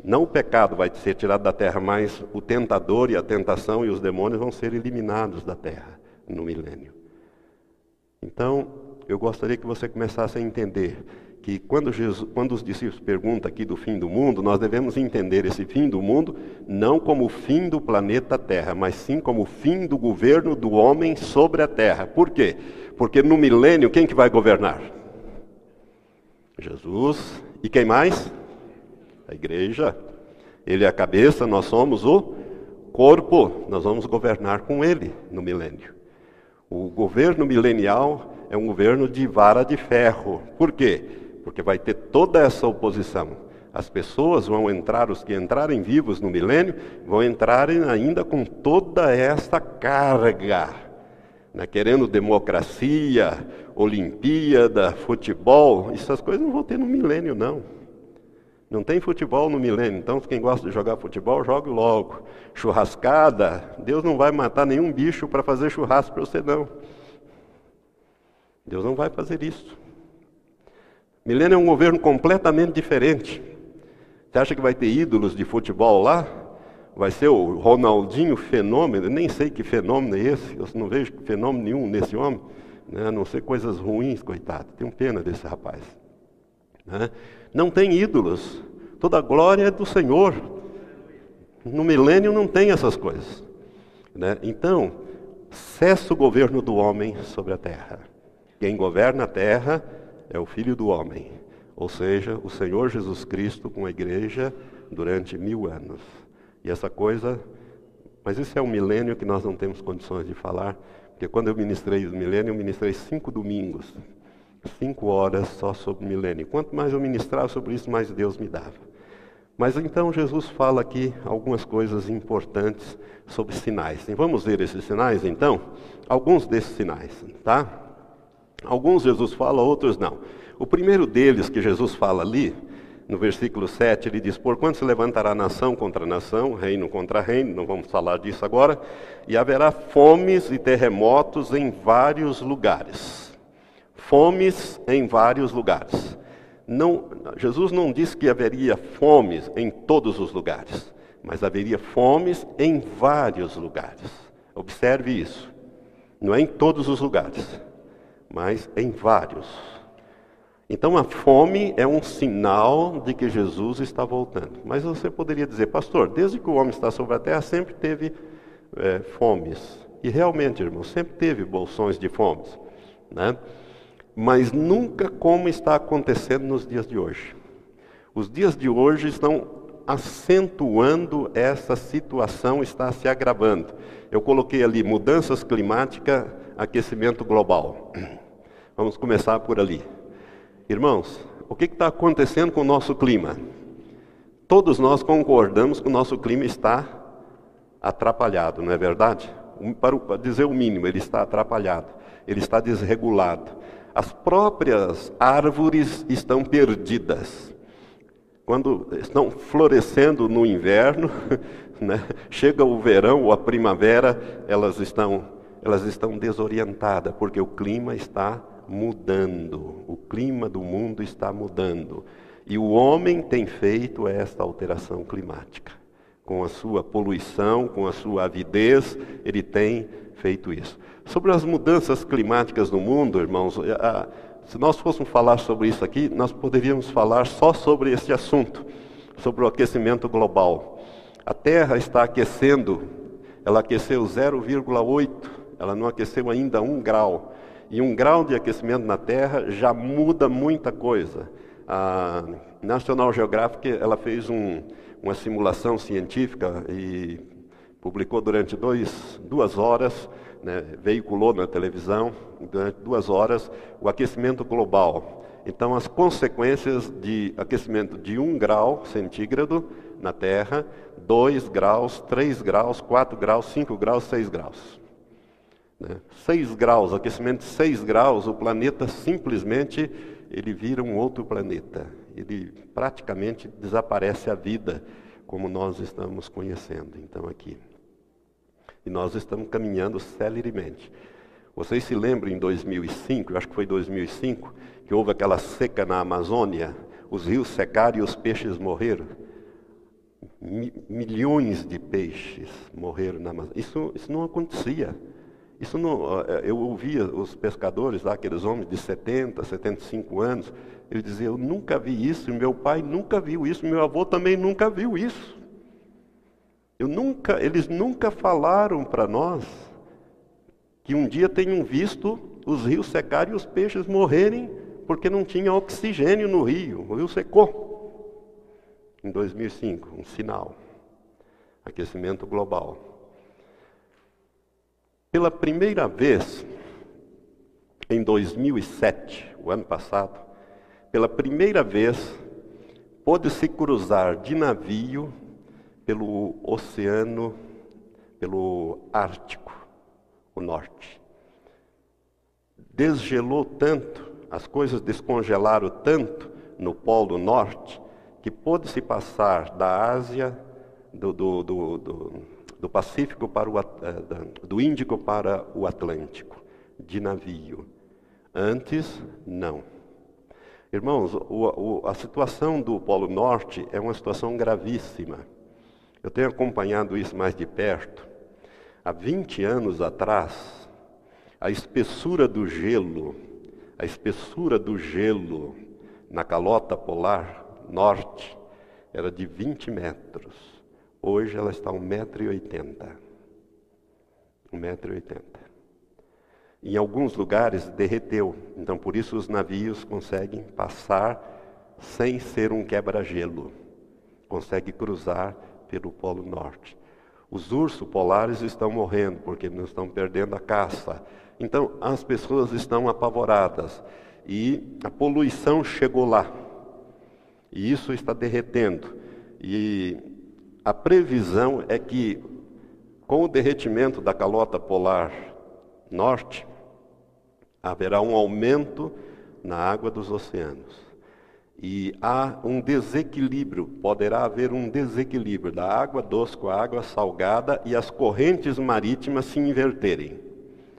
não o pecado vai ser tirado da terra, mas o tentador e a tentação e os demônios vão ser eliminados da terra no milênio. Então, eu gostaria que você começasse a entender que quando, Jesus, quando os discípulos perguntam aqui do fim do mundo, nós devemos entender esse fim do mundo não como o fim do planeta Terra, mas sim como o fim do governo do homem sobre a Terra. Por quê? Porque no milênio quem que vai governar? Jesus. E quem mais? A igreja. Ele é a cabeça, nós somos o corpo. Nós vamos governar com ele no milênio. O governo milenial é um governo de vara de ferro. Por quê? Porque vai ter toda essa oposição. As pessoas vão entrar, os que entrarem vivos no milênio, vão entrar ainda com toda essa carga, né? querendo democracia, Olimpíada, futebol. Essas coisas não vão ter no milênio, não. Não tem futebol no milênio, então quem gosta de jogar futebol, jogue logo. Churrascada, Deus não vai matar nenhum bicho para fazer churrasco para você, não. Deus não vai fazer isso. Milênio é um governo completamente diferente. Você acha que vai ter ídolos de futebol lá? Vai ser o Ronaldinho fenômeno? Nem sei que fenômeno é esse, eu não vejo fenômeno nenhum nesse homem, né? a não ser coisas ruins, coitado. Tenho pena desse rapaz. Né? Não tem ídolos, toda a glória é do Senhor. No milênio não tem essas coisas. Né? Então, cessa o governo do homem sobre a terra. Quem governa a terra é o Filho do Homem, ou seja, o Senhor Jesus Cristo com a igreja durante mil anos. E essa coisa, mas isso é um milênio que nós não temos condições de falar, porque quando eu ministrei o milênio, eu ministrei cinco domingos, cinco horas só sobre milênio. Quanto mais eu ministrava sobre isso, mais Deus me dava. Mas então Jesus fala aqui algumas coisas importantes sobre sinais. Vamos ver esses sinais então? Alguns desses sinais, tá? Alguns Jesus fala, outros não. O primeiro deles que Jesus fala ali, no versículo 7, ele diz: Porquanto se levantará nação contra nação, reino contra reino, não vamos falar disso agora, e haverá fomes e terremotos em vários lugares. Fomes em vários lugares. Não, Jesus não disse que haveria fomes em todos os lugares, mas haveria fomes em vários lugares. Observe isso. Não é em todos os lugares mas em vários. Então a fome é um sinal de que Jesus está voltando. Mas você poderia dizer, pastor, desde que o homem está sobre a terra sempre teve é, fomes. E realmente, irmão, sempre teve bolsões de fomes. Né? Mas nunca como está acontecendo nos dias de hoje. Os dias de hoje estão acentuando essa situação, está se agravando. Eu coloquei ali mudanças climáticas, aquecimento global. Vamos começar por ali. Irmãos, o que está acontecendo com o nosso clima? Todos nós concordamos que o nosso clima está atrapalhado, não é verdade? Para dizer o mínimo, ele está atrapalhado, ele está desregulado. As próprias árvores estão perdidas. Quando estão florescendo no inverno, né, chega o verão ou a primavera, elas estão, elas estão desorientadas, porque o clima está mudando, o clima do mundo está mudando. E o homem tem feito esta alteração climática. Com a sua poluição, com a sua avidez, ele tem feito isso. Sobre as mudanças climáticas no mundo, irmãos, se nós fôssemos falar sobre isso aqui, nós poderíamos falar só sobre esse assunto, sobre o aquecimento global. A Terra está aquecendo, ela aqueceu 0,8, ela não aqueceu ainda um grau. E um grau de aquecimento na Terra já muda muita coisa. A National Geographic ela fez um, uma simulação científica e publicou durante dois, duas horas, né, veiculou na televisão durante duas horas o aquecimento global. Então, as consequências de aquecimento de um grau centígrado na Terra, dois graus, três graus, quatro graus, cinco graus, seis graus. Né? 6 graus, aquecimento de 6 graus, o planeta simplesmente ele vira um outro planeta. Ele praticamente desaparece a vida como nós estamos conhecendo. Então aqui. E nós estamos caminhando celeremente. Vocês se lembram em 2005, eu acho que foi 2005, que houve aquela seca na Amazônia, os rios secaram e os peixes morreram? milhões de peixes morreram na Amazônia. Isso, isso não acontecia. Isso não, eh, eu ouvia os pescadores lá, aqueles homens de 70, 75 anos, ele dizia, eu nunca vi isso, meu pai nunca viu isso, meu avô também nunca viu isso. Eu nunca, eles nunca falaram para nós que um dia tenham visto os rios secarem e os peixes morrerem porque não tinha oxigênio no rio. O rio secou. Em 2005, um sinal. Aquecimento global. Pela primeira vez, em 2007, o ano passado, pela primeira vez, pôde-se cruzar de navio pelo oceano, pelo Ártico, o norte. Desgelou tanto, as coisas descongelaram tanto no Polo Norte, que pôde-se passar da Ásia, do, do, do, do Pacífico para o eh, do Índico para o Atlântico, de navio. Antes, não. Irmãos, o, o, a situação do Polo Norte é uma situação gravíssima. Eu tenho acompanhado isso mais de perto. Há 20 anos atrás, a espessura do gelo, a espessura do gelo na calota polar norte era de 20 metros. Hoje ela está a 1,80m. 1,80m. Em alguns lugares derreteu, então por isso os navios conseguem passar sem ser um quebra-gelo. Consegue cruzar pelo Polo Norte. Os ursos polares estão morrendo porque não estão perdendo a caça. Então as pessoas estão apavoradas e a poluição chegou lá. E isso está derretendo. E a previsão é que, com o derretimento da calota polar norte, haverá um aumento na água dos oceanos. E há um desequilíbrio, poderá haver um desequilíbrio da água doce com a água salgada e as correntes marítimas se inverterem.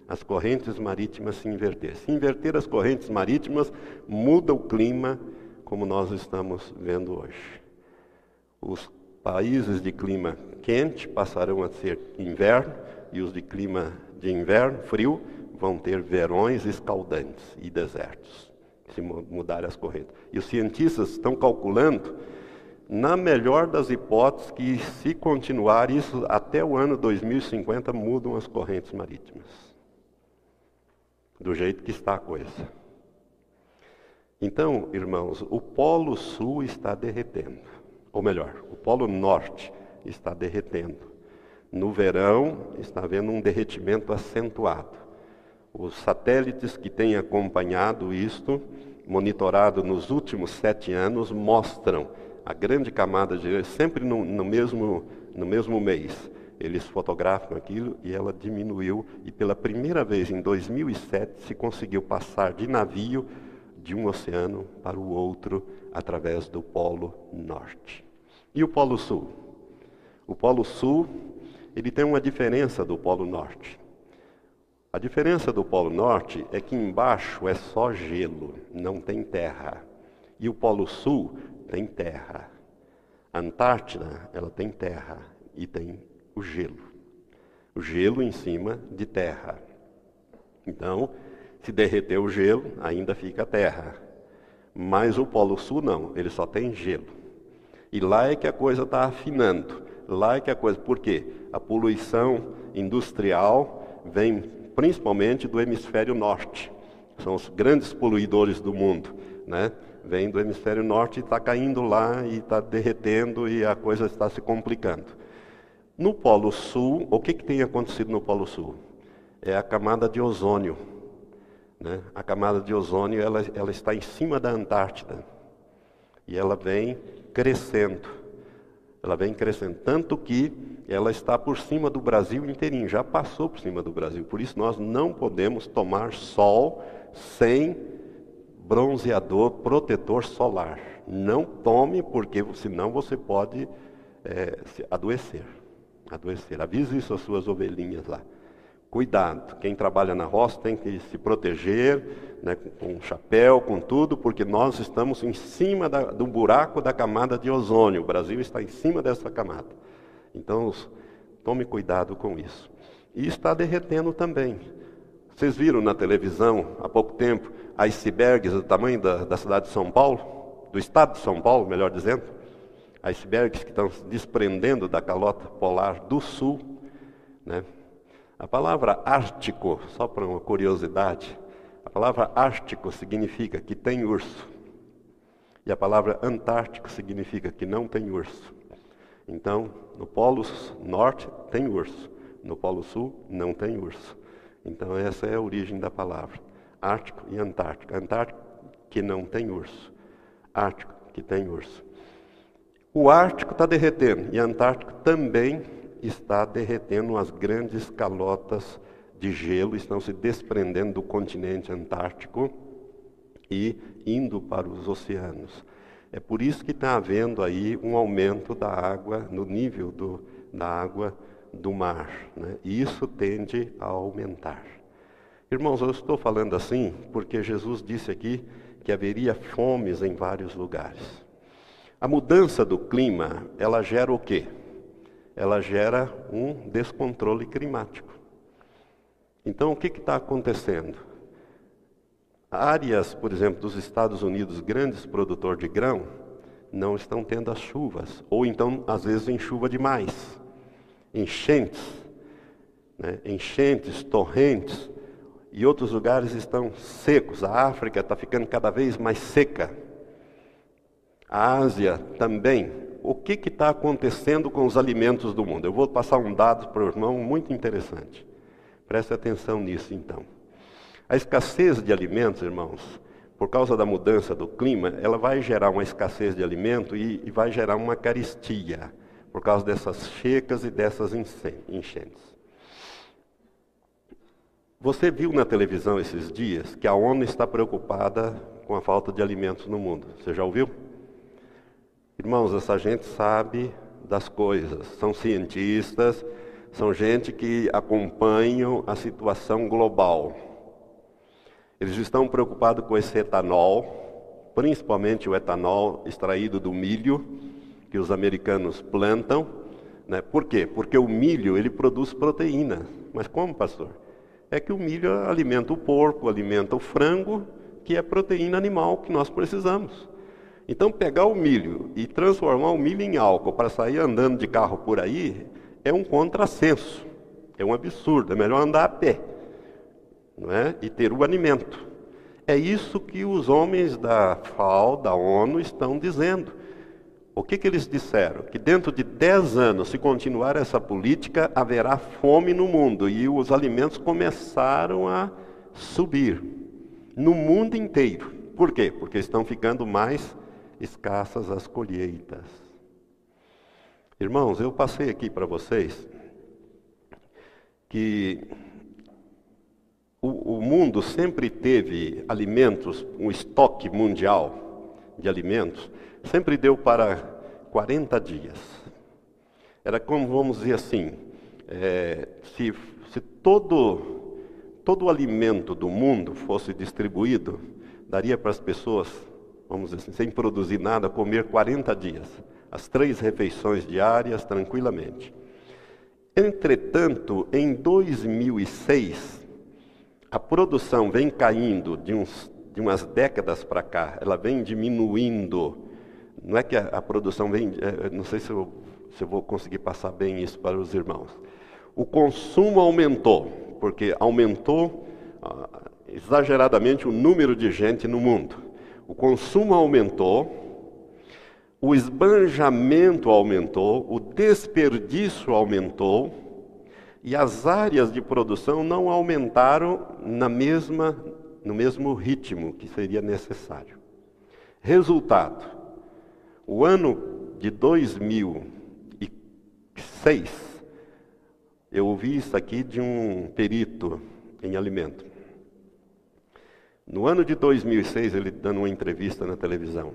As correntes marítimas se inverterem. Se inverter as correntes marítimas, muda o clima, como nós estamos vendo hoje. Os Países de clima quente passarão a ser inverno e os de clima de inverno frio vão ter verões escaldantes e desertos, se mudarem as correntes. E os cientistas estão calculando, na melhor das hipóteses, que se continuar isso até o ano 2050 mudam as correntes marítimas. Do jeito que está a coisa. Então, irmãos, o Polo Sul está derretendo ou melhor, o Polo Norte está derretendo. No verão está havendo um derretimento acentuado. Os satélites que têm acompanhado isto, monitorado nos últimos sete anos, mostram a grande camada de sempre no, no, mesmo, no mesmo mês. Eles fotografam aquilo e ela diminuiu. E pela primeira vez em 2007 se conseguiu passar de navio de um oceano para o outro através do Polo Norte. E o Polo Sul? O Polo Sul, ele tem uma diferença do Polo Norte. A diferença do Polo Norte é que embaixo é só gelo, não tem terra. E o Polo Sul tem terra. A Antártida, ela tem terra e tem o gelo. O gelo em cima de terra. Então, se derreter o gelo, ainda fica terra. Mas o Polo Sul não, ele só tem gelo. E lá é que a coisa está afinando. Lá é que a coisa. Por quê? A poluição industrial vem principalmente do hemisfério norte. São os grandes poluidores do mundo. Né? Vem do hemisfério norte e está caindo lá e está derretendo e a coisa está se complicando. No Polo Sul, o que, que tem acontecido no Polo Sul? É a camada de ozônio. Né? A camada de ozônio ela, ela está em cima da Antártida. E ela vem crescendo. Ela vem crescendo. Tanto que ela está por cima do Brasil inteirinho, já passou por cima do Brasil. Por isso nós não podemos tomar sol sem bronzeador protetor solar. Não tome, porque senão você pode é, adoecer. Adoecer. Avise isso às suas ovelhinhas lá. Cuidado, quem trabalha na roça tem que se proteger, né, com chapéu, com tudo, porque nós estamos em cima da, do buraco da camada de ozônio. O Brasil está em cima dessa camada. Então, tome cuidado com isso. E está derretendo também. Vocês viram na televisão há pouco tempo icebergs do tamanho da, da cidade de São Paulo, do estado de São Paulo, melhor dizendo? Icebergs que estão se desprendendo da calota polar do sul. Né? A palavra ártico, só para uma curiosidade, a palavra ártico significa que tem urso. E a palavra antártico significa que não tem urso. Então, no Polo Norte tem urso, no Polo Sul não tem urso. Então, essa é a origem da palavra. Ártico e Antártico. Antártico que não tem urso. Ártico que tem urso. O Ártico está derretendo e Antártico também está derretendo. As grandes calotas de gelo estão se desprendendo do continente Antártico e indo para os oceanos. É por isso que está havendo aí um aumento da água, no nível do, da água do mar. Né? E isso tende a aumentar. Irmãos, eu estou falando assim porque Jesus disse aqui que haveria fomes em vários lugares. A mudança do clima, ela gera o quê? Ela gera um descontrole climático. Então, o que está acontecendo? Áreas, por exemplo, dos Estados Unidos, grandes produtor de grão, não estão tendo as chuvas, ou então, às vezes, em chuva demais. Enchentes, né? enchentes, torrentes, e outros lugares estão secos. A África está ficando cada vez mais seca. A Ásia também. O que está acontecendo com os alimentos do mundo? Eu vou passar um dado para o irmão muito interessante. Preste atenção nisso então. A escassez de alimentos, irmãos, por causa da mudança do clima, ela vai gerar uma escassez de alimento e, e vai gerar uma caristia, por causa dessas secas e dessas enchentes. Você viu na televisão esses dias que a ONU está preocupada com a falta de alimentos no mundo. Você já ouviu? Irmãos, essa gente sabe das coisas, são cientistas, são gente que acompanham a situação global. Eles estão preocupados com esse etanol, principalmente o etanol extraído do milho que os americanos plantam. Né? Por quê? Porque o milho ele produz proteína. Mas como, pastor? É que o milho alimenta o porco, alimenta o frango, que é proteína animal que nós precisamos. Então, pegar o milho e transformar o milho em álcool para sair andando de carro por aí é um contrassenso, é um absurdo. É melhor andar a pé não é? e ter o alimento. É isso que os homens da FAO, da ONU, estão dizendo. O que, que eles disseram? Que dentro de 10 anos, se continuar essa política, haverá fome no mundo e os alimentos começaram a subir no mundo inteiro. Por quê? Porque estão ficando mais escassas as colheitas. Irmãos, eu passei aqui para vocês que mundo sempre teve alimentos, um estoque mundial de alimentos, sempre deu para 40 dias. Era como, vamos dizer assim, é, se, se todo, todo o alimento do mundo fosse distribuído, daria para as pessoas vamos dizer assim, sem produzir nada, comer 40 dias, as três refeições diárias tranquilamente. Entretanto, em 2006, a produção vem caindo de, uns, de umas décadas para cá, ela vem diminuindo. Não é que a, a produção vem, é, não sei se eu, se eu vou conseguir passar bem isso para os irmãos. O consumo aumentou, porque aumentou ah, exageradamente o número de gente no mundo. O consumo aumentou, o esbanjamento aumentou, o desperdício aumentou e as áreas de produção não aumentaram na mesma, no mesmo ritmo que seria necessário. Resultado: o ano de 2006, eu ouvi isso aqui de um perito em alimento. No ano de 2006, ele dando uma entrevista na televisão,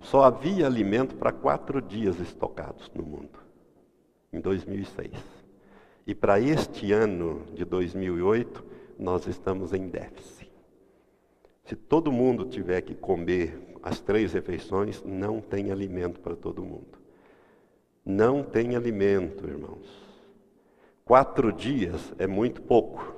só havia alimento para quatro dias estocados no mundo, em 2006. E para este ano de 2008, nós estamos em déficit. Se todo mundo tiver que comer as três refeições, não tem alimento para todo mundo. Não tem alimento, irmãos. Quatro dias é muito pouco.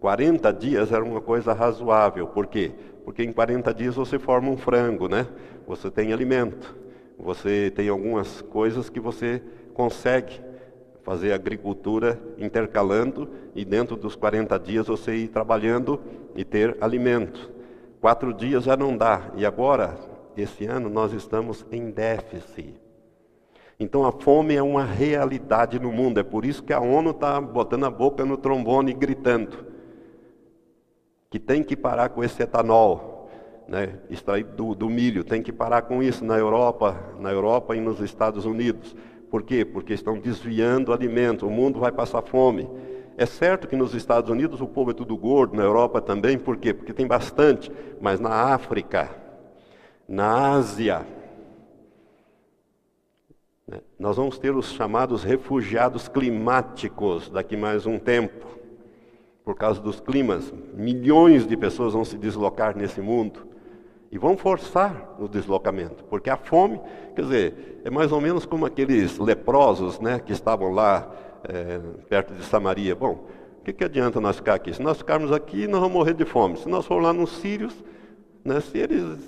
40 dias era uma coisa razoável. Por quê? Porque em 40 dias você forma um frango, né? Você tem alimento. Você tem algumas coisas que você consegue fazer agricultura intercalando e dentro dos 40 dias você ir trabalhando e ter alimento. Quatro dias já não dá. E agora, esse ano, nós estamos em déficit. Então a fome é uma realidade no mundo. É por isso que a ONU está botando a boca no trombone e gritando que tem que parar com esse etanol, né, extraído do, do milho, tem que parar com isso na Europa, na Europa e nos Estados Unidos. Por quê? Porque estão desviando alimento, o mundo vai passar fome. É certo que nos Estados Unidos o povo é tudo gordo, na Europa também, por quê? Porque tem bastante, mas na África, na Ásia, né, nós vamos ter os chamados refugiados climáticos daqui mais um tempo por causa dos climas, milhões de pessoas vão se deslocar nesse mundo e vão forçar o deslocamento, porque a fome, quer dizer, é mais ou menos como aqueles leprosos, né, que estavam lá é, perto de Samaria. Bom, o que, que adianta nós ficar aqui? Se nós ficarmos aqui, nós vamos morrer de fome. Se nós formos lá nos sírios, né, se eles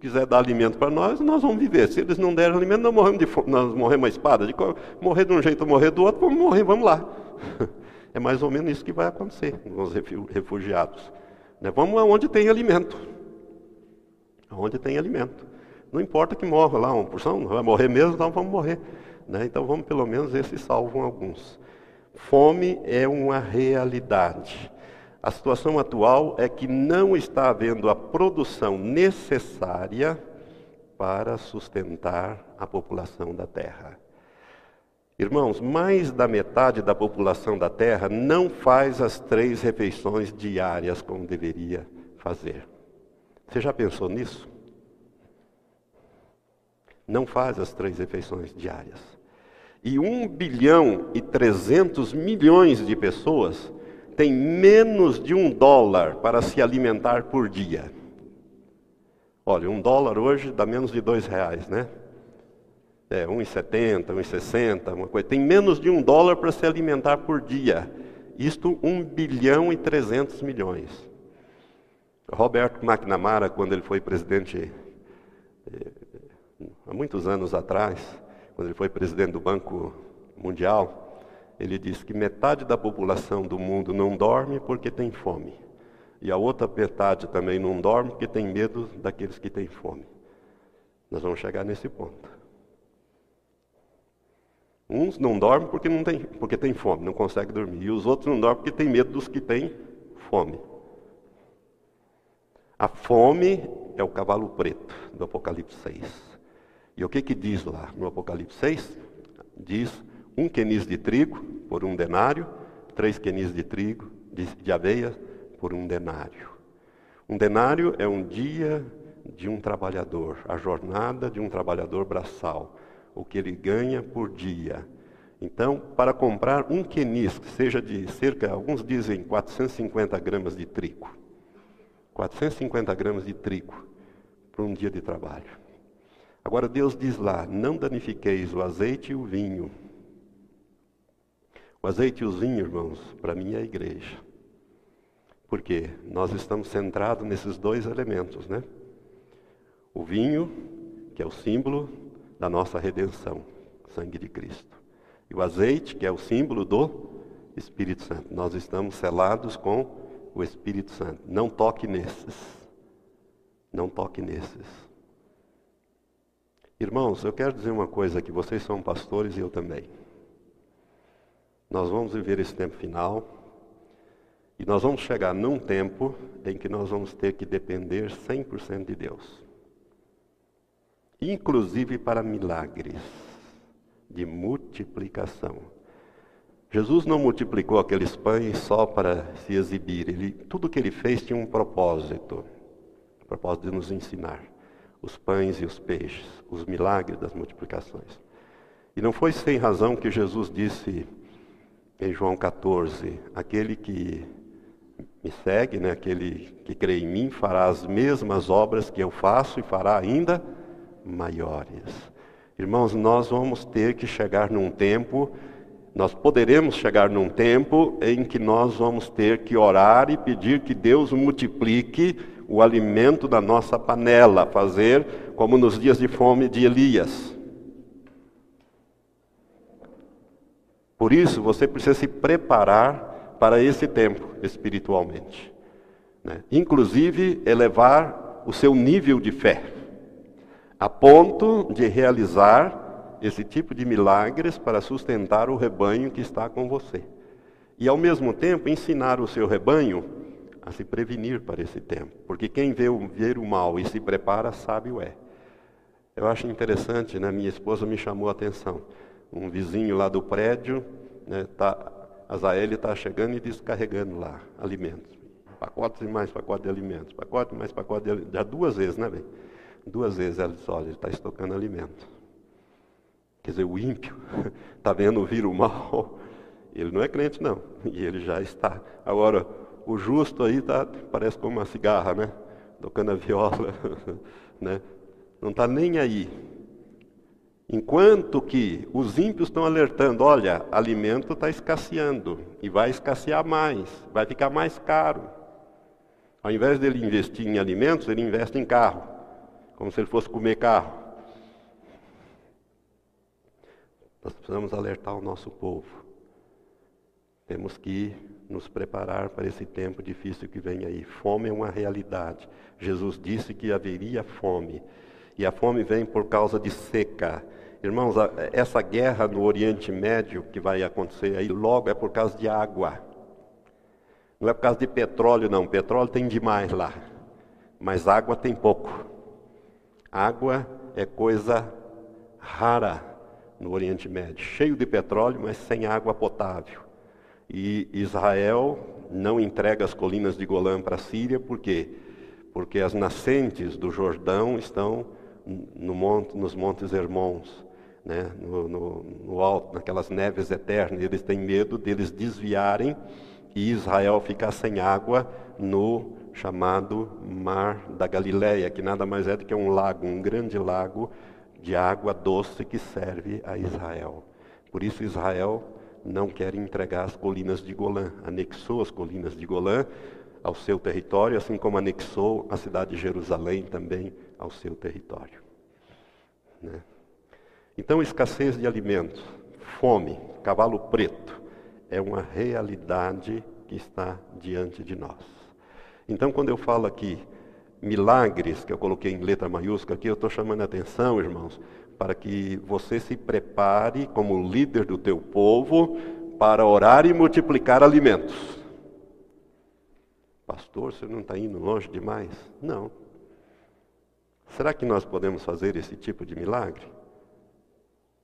quiserem dar alimento para nós, nós vamos viver. Se eles não derem alimento, nós morremos de fome, nós morremos uma espada. De morrer de um jeito ou morrer do outro, vamos morrer, vamos lá. É mais ou menos isso que vai acontecer com os refugiados. Né? Vamos aonde tem alimento. Aonde tem alimento. Não importa que morra lá uma porção, vai morrer mesmo, então vamos morrer. Né? Então vamos pelo menos esses salvam alguns. Fome é uma realidade. A situação atual é que não está havendo a produção necessária para sustentar a população da terra. Irmãos, mais da metade da população da Terra não faz as três refeições diárias como deveria fazer. Você já pensou nisso? Não faz as três refeições diárias. E 1 bilhão e 300 milhões de pessoas têm menos de um dólar para se alimentar por dia. Olha, um dólar hoje dá menos de dois reais, né? é, 1,70, 1,60, uma coisa. Tem menos de um dólar para se alimentar por dia. Isto 1 bilhão e 300 milhões. Roberto McNamara, quando ele foi presidente, é, há muitos anos atrás, quando ele foi presidente do Banco Mundial, ele disse que metade da população do mundo não dorme porque tem fome. E a outra metade também não dorme porque tem medo daqueles que têm fome. Nós vamos chegar nesse ponto. Uns não dormem porque, não tem, porque tem fome, não conseguem dormir. E os outros não dormem porque tem medo dos que têm fome. A fome é o cavalo preto do Apocalipse 6. E o que, que diz lá no Apocalipse 6? Diz um quenis de trigo por um denário, três quenis de trigo, de, de aveia por um denário. Um denário é um dia de um trabalhador, a jornada de um trabalhador braçal o que ele ganha por dia. Então, para comprar um quenis, que seja de cerca, alguns dizem 450 gramas de trigo. 450 gramas de trigo para um dia de trabalho. Agora Deus diz lá: não danifiqueis o azeite e o vinho. O azeite e os vinhos, irmãos, para mim é a igreja. Porque nós estamos centrados nesses dois elementos, né? O vinho, que é o símbolo da nossa redenção, sangue de Cristo. E o azeite, que é o símbolo do Espírito Santo. Nós estamos selados com o Espírito Santo. Não toque nesses. Não toque nesses. Irmãos, eu quero dizer uma coisa aqui, vocês são pastores e eu também. Nós vamos viver esse tempo final e nós vamos chegar num tempo em que nós vamos ter que depender 100% de Deus inclusive para milagres de multiplicação. Jesus não multiplicou aqueles pães só para se exibir. Ele, tudo que ele fez tinha um propósito. O propósito de nos ensinar. Os pães e os peixes, os milagres das multiplicações. E não foi sem razão que Jesus disse em João 14: aquele que me segue, né, aquele que crê em mim, fará as mesmas obras que eu faço e fará ainda maiores. Irmãos, nós vamos ter que chegar num tempo Nós poderemos chegar num tempo em que nós vamos ter que orar e pedir que Deus multiplique o alimento da nossa panela, fazer como nos dias de fome de Elias. Por isso, você precisa se preparar para esse tempo espiritualmente. Né? Inclusive, elevar o seu nível de fé, a ponto de realizar esse tipo de milagres para sustentar o rebanho que está com você. E ao mesmo tempo ensinar o seu rebanho a se prevenir para esse tempo. Porque quem vê o, vê o mal e se prepara, sabe o é. Eu acho interessante, né? minha esposa me chamou a atenção. Um vizinho lá do prédio, né, tá, a Zaeli está chegando e descarregando lá alimentos. Pacotes e mais pacotes de alimentos. Pacote e mais pacote de alimentos. Já duas vezes, né, bem? Duas vezes ela disse, olha, ele está estocando alimentos. Quer dizer, o ímpio está vendo vir o mal. Ele não é crente, não. E ele já está. Agora, o justo aí tá, parece como uma cigarra, né? Tocando a viola. né? Não está nem aí. Enquanto que os ímpios estão alertando, olha, alimento está escasseando e vai escassear mais, vai ficar mais caro. Ao invés dele investir em alimentos, ele investe em carro, como se ele fosse comer carro. Nós precisamos alertar o nosso povo. Temos que nos preparar para esse tempo difícil que vem aí. Fome é uma realidade. Jesus disse que haveria fome. E a fome vem por causa de seca. Irmãos, essa guerra no Oriente Médio que vai acontecer aí logo é por causa de água. Não é por causa de petróleo, não. Petróleo tem demais lá. Mas água tem pouco. Água é coisa rara no Oriente Médio, cheio de petróleo, mas sem água potável. E Israel não entrega as colinas de Golã para a Síria, por quê? Porque as nascentes do Jordão estão no monte, nos montes Hermons, né? no, no, no alto, naquelas neves eternas. Eles têm medo deles desviarem e Israel ficar sem água no chamado Mar da Galileia, que nada mais é do que um lago, um grande lago de água doce que serve a Israel. Por isso Israel não quer entregar as colinas de Golã, anexou as colinas de Golã ao seu território, assim como anexou a cidade de Jerusalém também ao seu território. Né? Então, escassez de alimentos, fome, cavalo preto, é uma realidade que está diante de nós. Então, quando eu falo aqui milagres, que eu coloquei em letra maiúscula aqui, eu estou chamando a atenção, irmãos, para que você se prepare como líder do teu povo para orar e multiplicar alimentos. Pastor, você não está indo longe demais? Não. Será que nós podemos fazer esse tipo de milagre?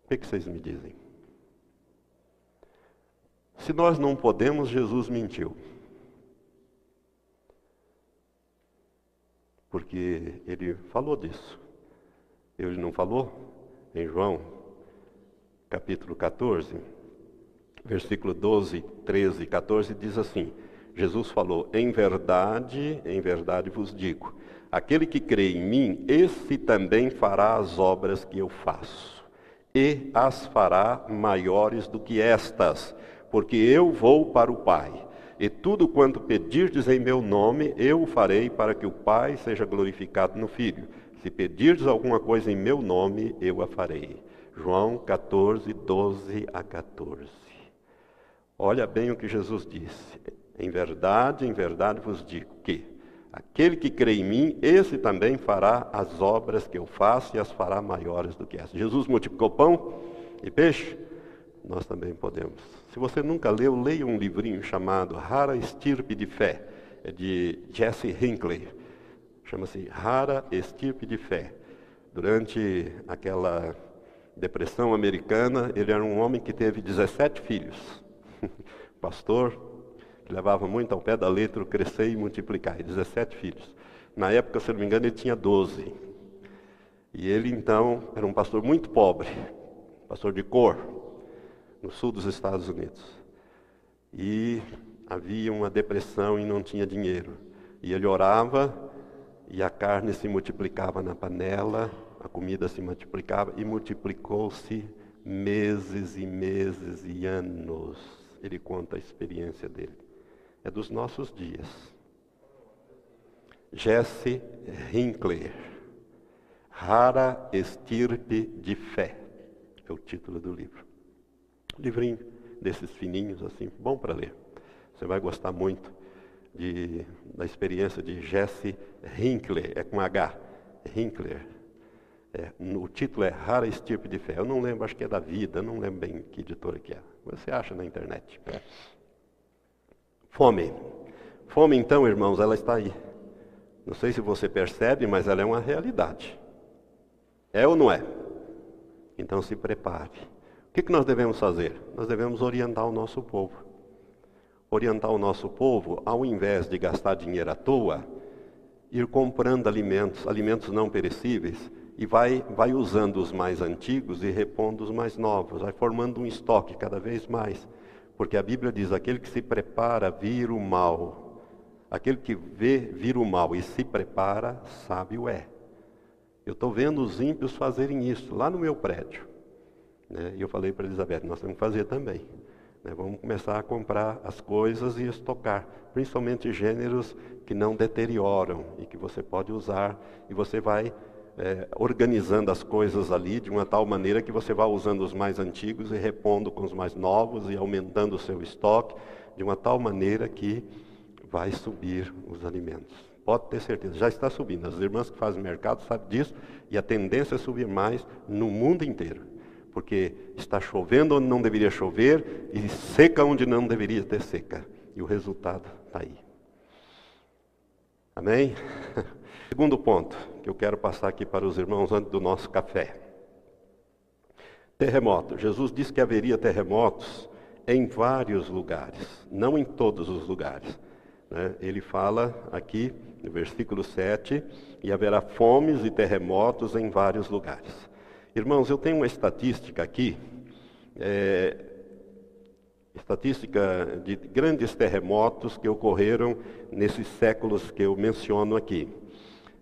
O que, que vocês me dizem? Se nós não podemos, Jesus mentiu. Porque ele falou disso. Ele não falou? Em João, capítulo 14, versículo 12, 13 e 14, diz assim: Jesus falou: Em verdade, em verdade vos digo, aquele que crê em mim, esse também fará as obras que eu faço, e as fará maiores do que estas, porque eu vou para o Pai. E tudo quanto pedirdes em meu nome, eu o farei para que o Pai seja glorificado no Filho. Se pedirdes alguma coisa em meu nome, eu a farei. João 14, 12 a 14. Olha bem o que Jesus disse. Em verdade, em verdade vos digo que aquele que crê em mim, esse também fará as obras que eu faço e as fará maiores do que essas. Jesus multiplicou pão e peixe nós também podemos. Se você nunca leu, leia um livrinho chamado Rara Estirpe de Fé, é de Jesse Hinckley. Chama-se Rara Estirpe de Fé. Durante aquela depressão americana, ele era um homem que teve 17 filhos. Pastor, que levava muito ao pé da letra crescer e multiplicar, 17 filhos. Na época, se não me engano, ele tinha 12. E ele então era um pastor muito pobre, pastor de cor, no sul dos Estados Unidos. E havia uma depressão e não tinha dinheiro. E ele orava e a carne se multiplicava na panela, a comida se multiplicava e multiplicou-se meses e meses e anos. Ele conta a experiência dele. É dos nossos dias. Jesse Hinckley, Rara Estirpe de Fé, é o título do livro. Livrinho desses fininhos assim, bom para ler. Você vai gostar muito de, da experiência de Jesse Hinckley, é com H, Hinckley. É, o título é Rara Estirpe de Fé. Eu não lembro, acho que é da Vida, não lembro bem que editora que é. Você acha na internet. Fome. Fome, então, irmãos, ela está aí. Não sei se você percebe, mas ela é uma realidade. É ou não é? Então se prepare. O que, que nós devemos fazer? Nós devemos orientar o nosso povo. Orientar o nosso povo, ao invés de gastar dinheiro à toa, ir comprando alimentos, alimentos não perecíveis, e vai, vai usando os mais antigos e repondo os mais novos, vai formando um estoque cada vez mais. Porque a Bíblia diz: aquele que se prepara vira o mal. Aquele que vê vira o mal e se prepara, sábio é. Eu estou vendo os ímpios fazerem isso lá no meu prédio. Né? E eu falei para Elizabeth: nós temos que fazer também. Né? Vamos começar a comprar as coisas e estocar, principalmente gêneros que não deterioram e que você pode usar e você vai é, organizando as coisas ali de uma tal maneira que você vá usando os mais antigos e repondo com os mais novos e aumentando o seu estoque de uma tal maneira que vai subir os alimentos. Pode ter certeza, já está subindo. As irmãs que fazem mercado sabem disso e a tendência é subir mais no mundo inteiro. Porque está chovendo onde não deveria chover e seca onde não deveria ter seca. E o resultado está aí. Amém? Segundo ponto que eu quero passar aqui para os irmãos antes do nosso café. Terremoto. Jesus disse que haveria terremotos em vários lugares, não em todos os lugares. Né? Ele fala aqui no versículo 7: e haverá fomes e terremotos em vários lugares. Irmãos, eu tenho uma estatística aqui, é, estatística de grandes terremotos que ocorreram nesses séculos que eu menciono aqui.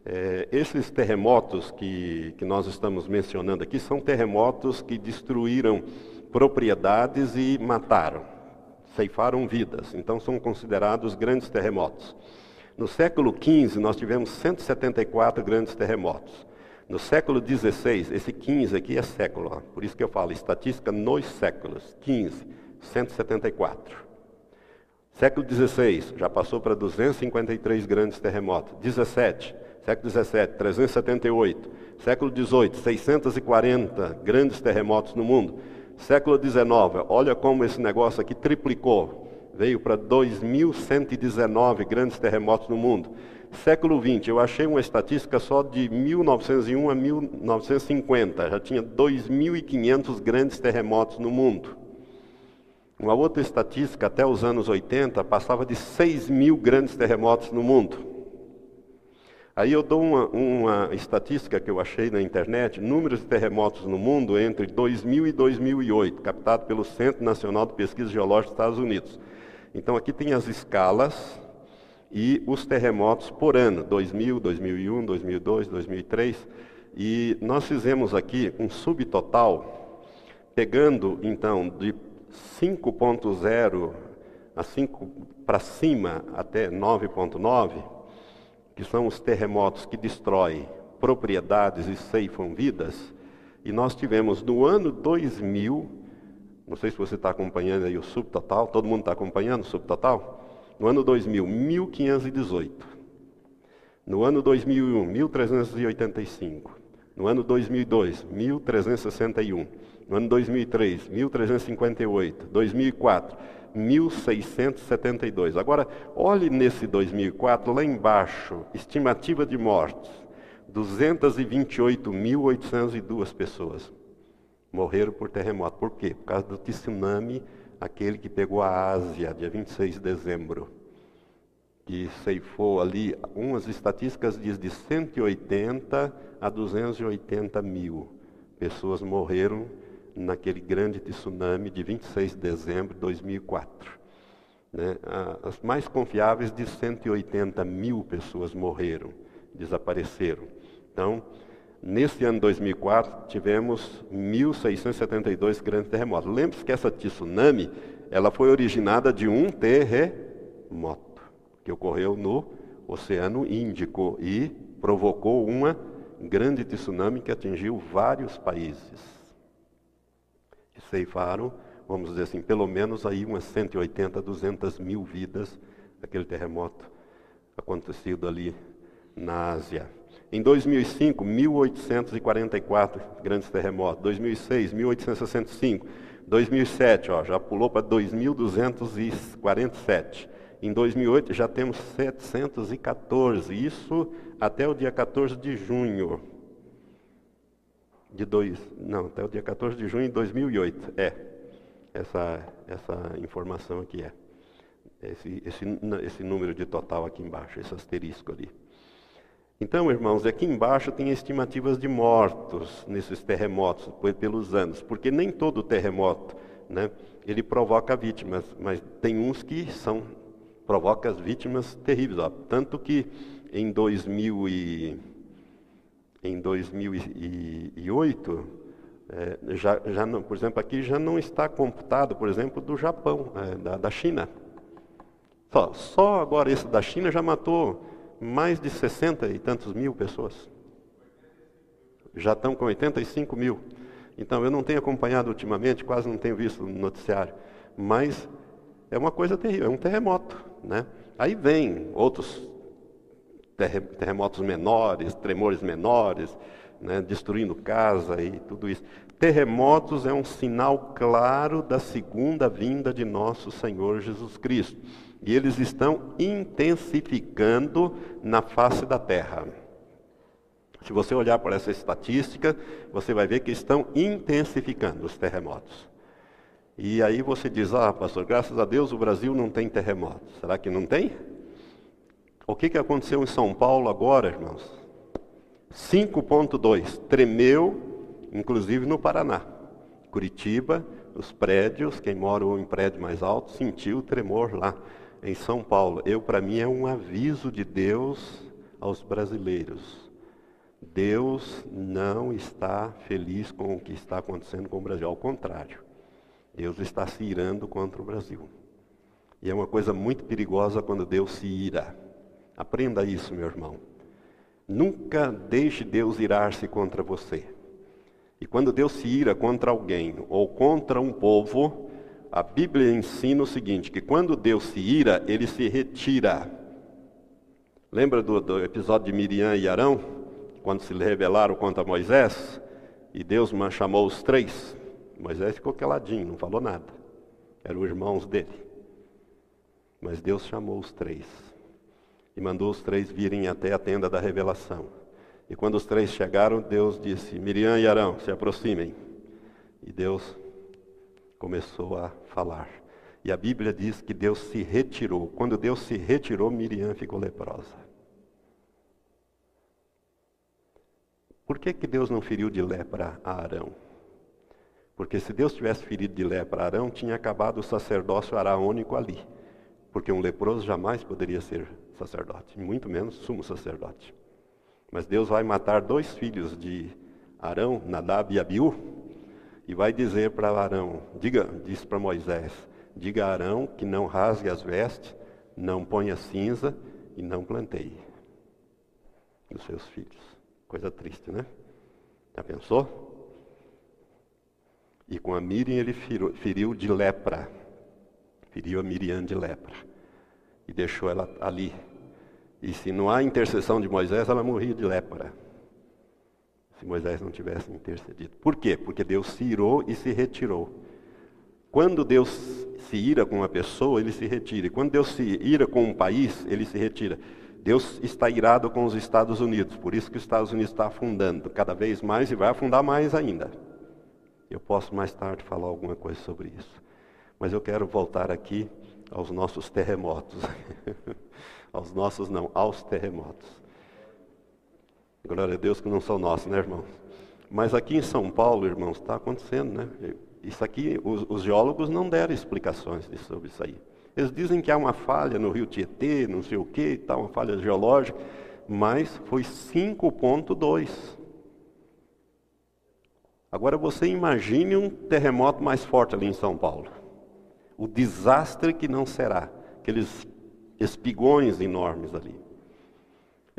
É, esses terremotos que, que nós estamos mencionando aqui são terremotos que destruíram propriedades e mataram, ceifaram vidas. Então são considerados grandes terremotos. No século XV nós tivemos 174 grandes terremotos. No século XVI, esse 15 aqui é século, ó, por isso que eu falo estatística nos séculos. 15, 174. Século XVI já passou para 253 grandes terremotos. 17, século XVII, 378, século XVIII, 640 grandes terremotos no mundo, século XIX, olha como esse negócio aqui triplicou, veio para 2.119 grandes terremotos no mundo. Século XX, eu achei uma estatística só de 1901 a 1950, já tinha 2.500 grandes terremotos no mundo. Uma outra estatística, até os anos 80, passava de 6 mil grandes terremotos no mundo. Aí eu dou uma, uma, estatística que eu achei na internet, números de terremotos no mundo entre 2000 e 2008, captado pelo Centro Nacional de Pesquisa Geológica dos Estados Unidos. Então aqui tem as escalas e os terremotos por ano, 2000, 2001, 2002, 2003. E nós fizemos aqui um subtotal, pegando então de 5.0 a 5 para cima até 9.9 que são os terremotos que destroem propriedades e ceifam vidas, e nós tivemos no ano 2000, não sei se você está acompanhando aí o subtotal, todo mundo está acompanhando o subtotal? No ano 2000, 1518. No ano 2001, 1385. No ano 2002, 1361. No ano 2003, 1358. 2004, 1672. Agora, olhe nesse 2004, lá embaixo, estimativa de mortes: 228.802 pessoas morreram por terremoto. Por quê? Por causa do tsunami, aquele que pegou a Ásia, dia 26 de dezembro. Que ceifou ali, umas estatísticas diz de 180 a 280 mil pessoas morreram naquele grande tsunami de 26 de dezembro de 2004. Né? As mais confiáveis de 180 mil pessoas morreram, desapareceram. Então, Nesse ano 2004, tivemos 1.672 grandes terremotos. Lembre-se que essa tsunami, ela foi originada de um terremoto, que ocorreu no Oceano Índico e provocou uma grande tsunami que atingiu vários países. E ceifaram, vamos dizer assim, pelo menos aí umas 180, 200 mil vidas, aquele terremoto acontecido ali na Ásia. Em 2005, 1844 grandes terremotos. 2006, 1865. 2007, ó, já pulou para 2247. Em 2008 já temos 714. Isso até o dia 14 de junho. De dois, não, até o dia 14 de junho de 2008. É. Essa, essa informação aqui é. Esse, esse, esse número de total aqui embaixo, esse asterisco ali. Então, irmãos, aqui embaixo tem estimativas de mortos nesses terremotos pelos anos, porque nem todo terremoto, né, ele provoca vítimas, mas tem uns que são provoca as vítimas terríveis, ó. tanto que em 2000 e, em 2008 é, já, já não, por exemplo, aqui já não está computado, por exemplo, do Japão, é, da, da China. Só, só agora esse da China já matou mais de 60 e tantos mil pessoas. Já estão com 85 mil. Então eu não tenho acompanhado ultimamente, quase não tenho visto no noticiário. Mas é uma coisa terrível, é um terremoto. Né? Aí vem outros terremotos menores, tremores menores, né, destruindo casa e tudo isso. Terremotos é um sinal claro da segunda vinda de nosso Senhor Jesus Cristo. E eles estão intensificando na face da terra. Se você olhar para essa estatística, você vai ver que estão intensificando os terremotos. E aí você diz: Ah, pastor, graças a Deus o Brasil não tem terremotos. Será que não tem? O que, que aconteceu em São Paulo agora, irmãos? 5,2. Tremeu, inclusive no Paraná. Curitiba, os prédios, quem mora em prédio mais alto, sentiu o tremor lá em São Paulo. Eu, para mim, é um aviso de Deus aos brasileiros. Deus não está feliz com o que está acontecendo com o Brasil, ao contrário. Deus está se irando contra o Brasil. E é uma coisa muito perigosa quando Deus se ira. Aprenda isso, meu irmão. Nunca deixe Deus irar-se contra você. E quando Deus se ira contra alguém ou contra um povo, a Bíblia ensina o seguinte: que quando Deus se ira, ele se retira. Lembra do, do episódio de Miriam e Arão? Quando se rebelaram contra Moisés? E Deus chamou os três. Moisés ficou caladinho, não falou nada. Eram os irmãos dele. Mas Deus chamou os três. E mandou os três virem até a tenda da revelação. E quando os três chegaram, Deus disse: Miriam e Arão, se aproximem. E Deus começou a falar. E a Bíblia diz que Deus se retirou. Quando Deus se retirou, Miriam ficou leprosa. Por que, que Deus não feriu de lepra a Arão? Porque se Deus tivesse ferido de lepra a Arão, tinha acabado o sacerdócio araônico ali. Porque um leproso jamais poderia ser sacerdote, muito menos sumo sacerdote. Mas Deus vai matar dois filhos de Arão, Nadab e Abiú, e vai dizer para Arão, diga, diz para Moisés, diga a Arão que não rasgue as vestes, não ponha cinza e não planteie os seus filhos. Coisa triste, né? Já pensou? E com a Miriam ele feriu, feriu de lepra. Feriu a Miriam de lepra. E deixou ela ali. E se não há intercessão de Moisés, ela morria de lepra se Moisés não tivesse intercedido. Por quê? Porque Deus se irou e se retirou. Quando Deus se ira com uma pessoa, ele se retira. E quando Deus se ira com um país, ele se retira. Deus está irado com os Estados Unidos, por isso que os Estados Unidos está afundando cada vez mais e vai afundar mais ainda. Eu posso mais tarde falar alguma coisa sobre isso. Mas eu quero voltar aqui aos nossos terremotos. aos nossos não, aos terremotos. Glória a Deus que não são nossos, né, irmãos? Mas aqui em São Paulo, irmãos, está acontecendo, né? Isso aqui, os, os, geólogos não deram explicações sobre isso aí. Eles dizem que há uma falha no rio Tietê, não sei o que, tá, uma falha geológica, mas foi 5.2. Agora você imagine um terremoto mais forte ali em São Paulo. O desastre que não será. Aqueles espigões enormes ali.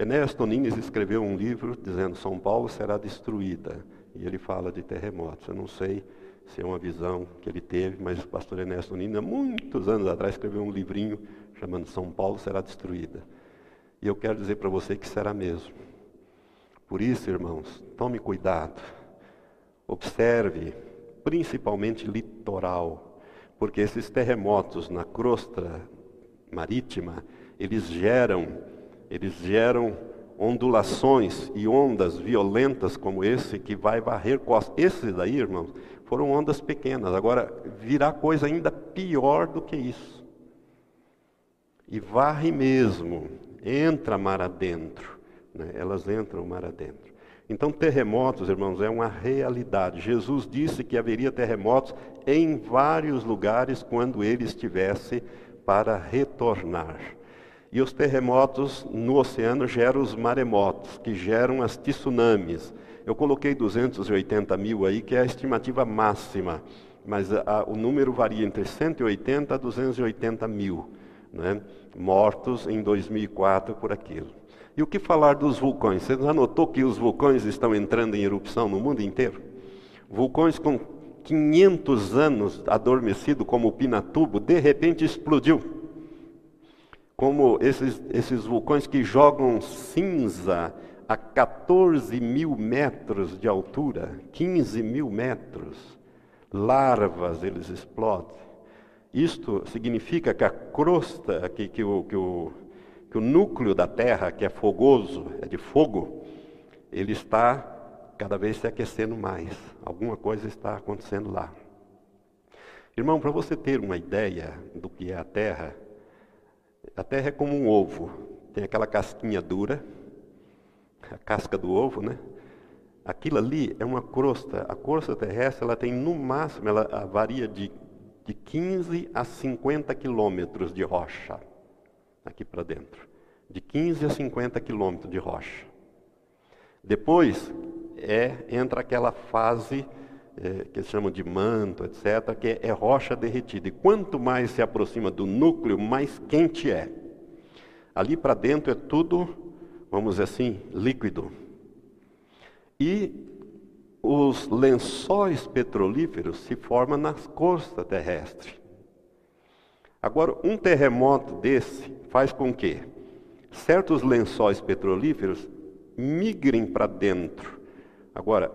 Ernesto Nunes escreveu um livro dizendo São Paulo será destruída. E ele fala de terremotos. Eu não sei se é uma visão que ele teve, mas o pastor Ernesto Nunes, há muitos anos atrás, escreveu um livrinho chamando São Paulo será destruída. E eu quero dizer para você que será mesmo. Por isso, irmãos, tome cuidado. Observe, principalmente litoral, porque esses terremotos na crosta marítima, eles geram, eles geram ondulações e ondas violentas como esse que vai varrer costas. Esses daí, irmãos, foram ondas pequenas. Agora virá coisa ainda pior do que isso. E varre mesmo, entra mar adentro. Né? Elas entram mar adentro. Então, terremotos, irmãos, é uma realidade. Jesus disse que haveria terremotos em vários lugares quando ele estivesse para retornar. E os terremotos no oceano geram os maremotos, que geram as tsunamis. Eu coloquei 280 mil aí, que é a estimativa máxima, mas a, o número varia entre 180 a 280 mil né, mortos em 2004 por aquilo. E o que falar dos vulcões? Você já notou que os vulcões estão entrando em erupção no mundo inteiro? Vulcões com 500 anos adormecido, como o Pinatubo, de repente explodiu. Como esses, esses vulcões que jogam cinza a 14 mil metros de altura, 15 mil metros, larvas eles explodem. Isto significa que a crosta, que, que, o, que o que o núcleo da Terra, que é fogoso, é de fogo, ele está cada vez se aquecendo mais. Alguma coisa está acontecendo lá. Irmão, para você ter uma ideia do que é a Terra, a Terra é como um ovo. Tem aquela casquinha dura, a casca do ovo, né? Aquilo ali é uma crosta. A crosta terrestre, ela tem no máximo, ela varia de, de 15 a 50 quilômetros de rocha aqui para dentro, de 15 a 50 quilômetros de rocha. Depois é entra aquela fase é, que chamam de manto, etc., que é, é rocha derretida. E quanto mais se aproxima do núcleo, mais quente é. Ali para dentro é tudo, vamos dizer assim, líquido. E os lençóis petrolíferos se formam nas costas terrestres. Agora, um terremoto desse faz com que certos lençóis petrolíferos migrem para dentro. Agora,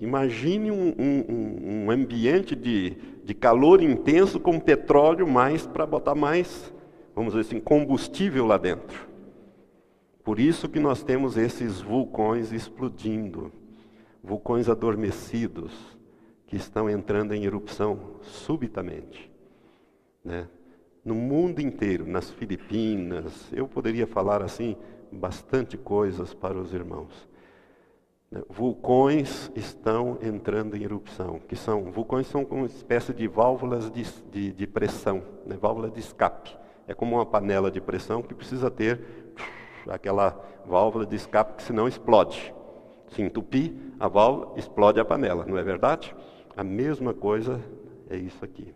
imagine um, um, um ambiente de, de calor intenso com petróleo mais para botar mais, vamos dizer assim, combustível lá dentro. Por isso que nós temos esses vulcões explodindo, vulcões adormecidos que estão entrando em erupção subitamente, né? no mundo inteiro, nas Filipinas, eu poderia falar assim bastante coisas para os irmãos. Vulcões estão entrando em erupção, que são vulcões são como uma espécie de válvulas de, de, de pressão, né, válvula de escape. É como uma panela de pressão que precisa ter aquela válvula de escape, que senão explode. Se entupir a válvula, explode a panela, não é verdade? A mesma coisa é isso aqui.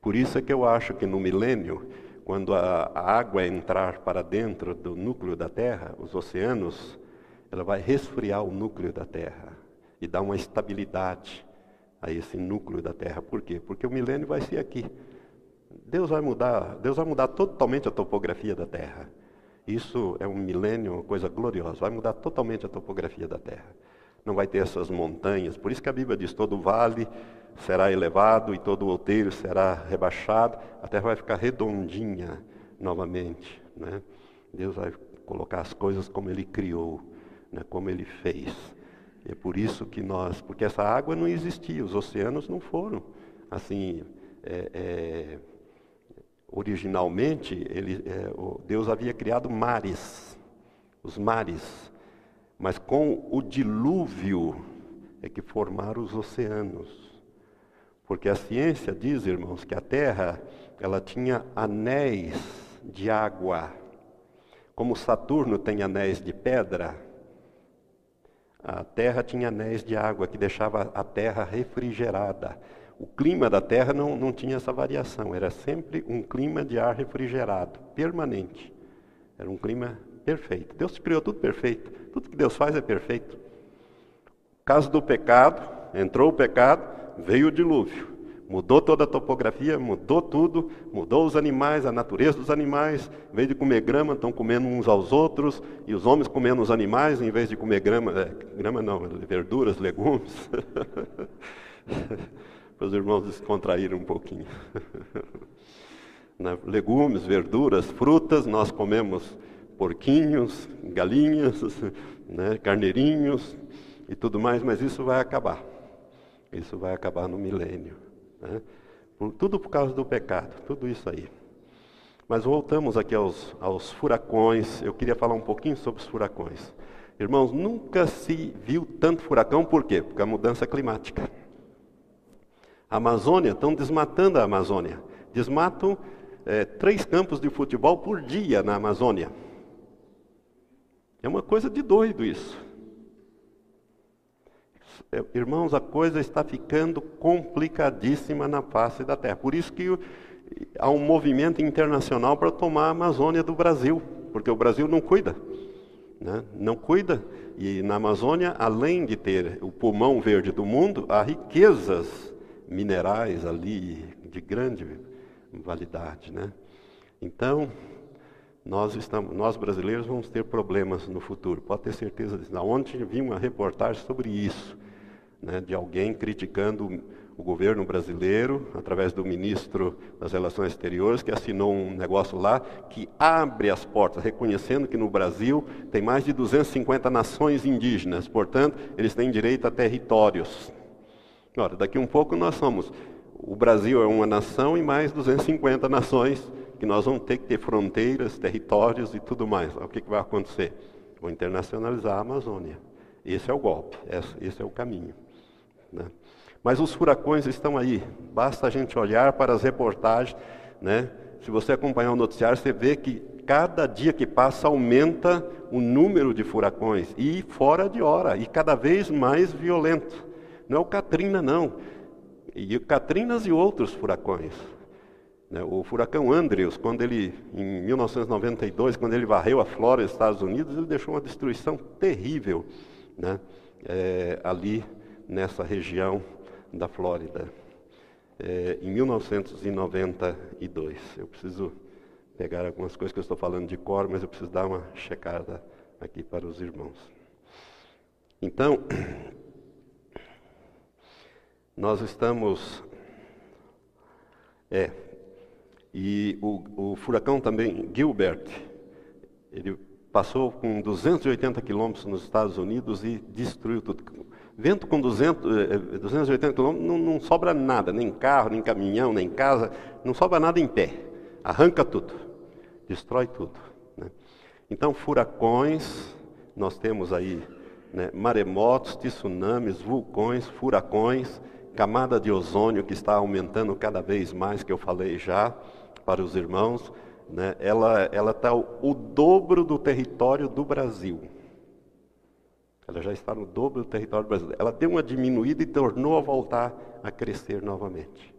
Por isso é que eu acho que no milênio, quando a, a água entrar para dentro do núcleo da Terra, os oceanos, ela vai resfriar o núcleo da Terra e dar uma estabilidade a esse núcleo da Terra. Por quê? Porque o milênio vai ser aqui. Deus vai mudar, Deus vai mudar totalmente a topografia da Terra. Isso é um milênio, uma coisa gloriosa. Vai mudar totalmente a topografia da Terra. Não vai ter essas montanhas. Por isso que a Bíblia diz: todo vale será elevado e todo outeiro será rebaixado, a terra vai ficar redondinha novamente. Né? Deus vai colocar as coisas como Ele criou, né? como Ele fez. É por isso que nós, porque essa água não existia, os oceanos não foram assim. É, é, originalmente, ele, é, Deus havia criado mares, os mares, mas com o dilúvio é que formaram os oceanos. Porque a ciência diz, irmãos, que a Terra ela tinha anéis de água. Como Saturno tem anéis de pedra, A terra tinha anéis de água que deixava a terra refrigerada. O clima da terra não, não tinha essa variação, era sempre um clima de ar refrigerado, permanente. Era um clima perfeito. Deus criou tudo perfeito. Tudo que Deus faz é perfeito. Caso do pecado, entrou o pecado, veio o dilúvio. Mudou toda a topografia, mudou tudo, mudou os animais, a natureza dos animais. Em vez de comer grama, estão comendo uns aos outros, e os homens comendo os animais, em vez de comer grama, é, grama não, verduras, legumes. Para os irmãos descontraírem um pouquinho. Né, legumes, verduras, frutas, nós comemos porquinhos, galinhas, né, carneirinhos e tudo mais, mas isso vai acabar. Isso vai acabar no milênio. Né? Por, tudo por causa do pecado, tudo isso aí. Mas voltamos aqui aos, aos furacões. Eu queria falar um pouquinho sobre os furacões. Irmãos, nunca se viu tanto furacão, por quê? Porque a mudança climática. A Amazônia, estão desmatando a Amazônia. Desmatam é, três campos de futebol por dia na Amazônia. É uma coisa de doido isso. É, irmãos, a coisa está ficando complicadíssima na face da terra. Por isso que há um movimento internacional para tomar a Amazônia do Brasil, porque o Brasil não cuida. Né? Não cuida. E na Amazônia, além de ter o pulmão verde do mundo, há riquezas minerais ali de grande validade. Né? Então, nós, estamos, nós brasileiros vamos ter problemas no futuro, pode ter certeza disso. Ontem vi uma reportagem sobre isso né, de alguém criticando o governo brasileiro, através do ministro das Relações Exteriores, que assinou um negócio lá que abre as portas, reconhecendo que no Brasil tem mais de 250 nações indígenas, portanto, eles têm direito a territórios. Ora, daqui um pouco nós somos. O Brasil é uma nação e mais 250 nações que nós vamos ter que ter fronteiras, territórios e tudo mais. O que, que vai acontecer? Vou internacionalizar a Amazônia. Esse é o golpe, esse é o caminho. Né? Mas os furacões estão aí, basta a gente olhar para as reportagens. Né? Se você acompanhar o noticiário, você vê que cada dia que passa aumenta o número de furacões, e fora de hora, e cada vez mais violento. Não é o Katrina, não. E Katrinas e outros furacões. Né? O furacão Andrews, quando ele, em 1992, quando ele varreu a Flórida, Estados Unidos, ele deixou uma destruição terrível né? É, ali nessa região da Flórida, é, em 1992. Eu preciso pegar algumas coisas que eu estou falando de cor, mas eu preciso dar uma checada aqui para os irmãos. Então, nós estamos. É, e o, o furacão também, Gilbert, ele passou com 280 quilômetros nos Estados Unidos e destruiu tudo. Vento com 200, 280 km não, não sobra nada, nem carro, nem caminhão, nem casa, não sobra nada em pé. Arranca tudo, destrói tudo. Né? Então, furacões, nós temos aí né, maremotos, tsunamis, vulcões, furacões, camada de ozônio que está aumentando cada vez mais, que eu falei já para os irmãos. Né, ela está o dobro do território do Brasil. Ela já está no dobro do território brasileiro. Ela deu uma diminuída e tornou a voltar a crescer novamente.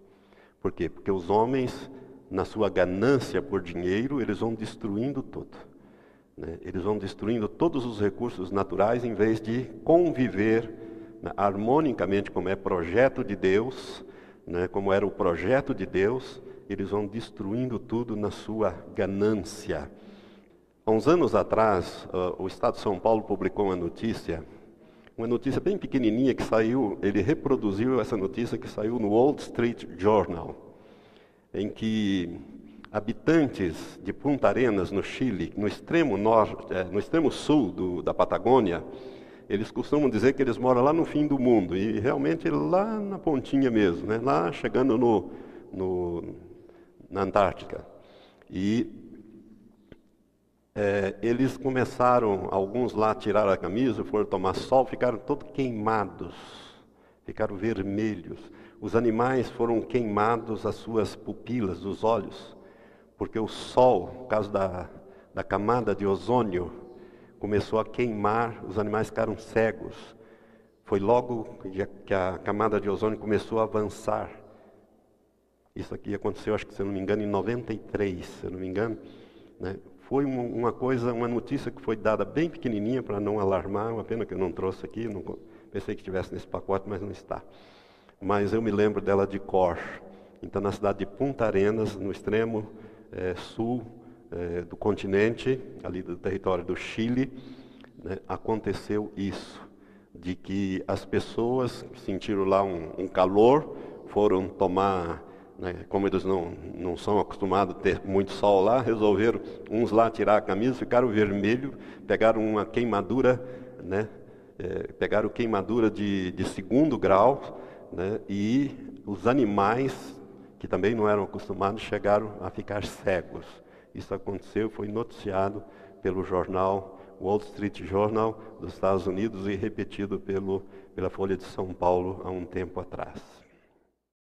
Por quê? Porque os homens, na sua ganância por dinheiro, eles vão destruindo tudo. Né? Eles vão destruindo todos os recursos naturais em vez de conviver né, harmonicamente, como é projeto de Deus, né, como era o projeto de Deus, eles vão destruindo tudo na sua ganância. Há uns anos atrás, uh, o Estado de São Paulo publicou uma notícia, uma notícia bem pequenininha que saiu, ele reproduziu essa notícia que saiu no Wall Street Journal, em que habitantes de Punta Arenas, no Chile, no extremo norte, eh, no extremo sul do, da Patagônia, eles costumam dizer que eles moram lá no fim do mundo, e realmente lá na pontinha mesmo, né? lá chegando no, no na Antártica. E é, eles começaram, alguns lá tiraram a camisa, foram tomar sol, ficaram todos queimados, ficaram vermelhos. Os animais foram queimados, as suas pupilas, os olhos, porque o sol, por causa da, da camada de ozônio, começou a queimar, os animais ficaram cegos. Foi logo que a camada de ozônio começou a avançar. Isso aqui aconteceu, acho que se eu não me engano, em 93, se eu não me engano. Né? Foi uma coisa, uma notícia que foi dada bem pequenininha para não alarmar, uma pena que eu não trouxe aqui, não, pensei que estivesse nesse pacote, mas não está. Mas eu me lembro dela de cor. Então, na cidade de Punta Arenas, no extremo é, sul é, do continente, ali do território do Chile, né, aconteceu isso, de que as pessoas sentiram lá um, um calor, foram tomar né, como eles não, não são acostumados a ter muito sol lá, resolveram uns lá tirar a camisa, ficaram vermelho, pegaram uma queimadura, né, é, pegaram queimadura de, de segundo grau, né, e os animais, que também não eram acostumados, chegaram a ficar cegos. Isso aconteceu, foi noticiado pelo jornal Wall Street Journal dos Estados Unidos e repetido pelo, pela Folha de São Paulo há um tempo atrás.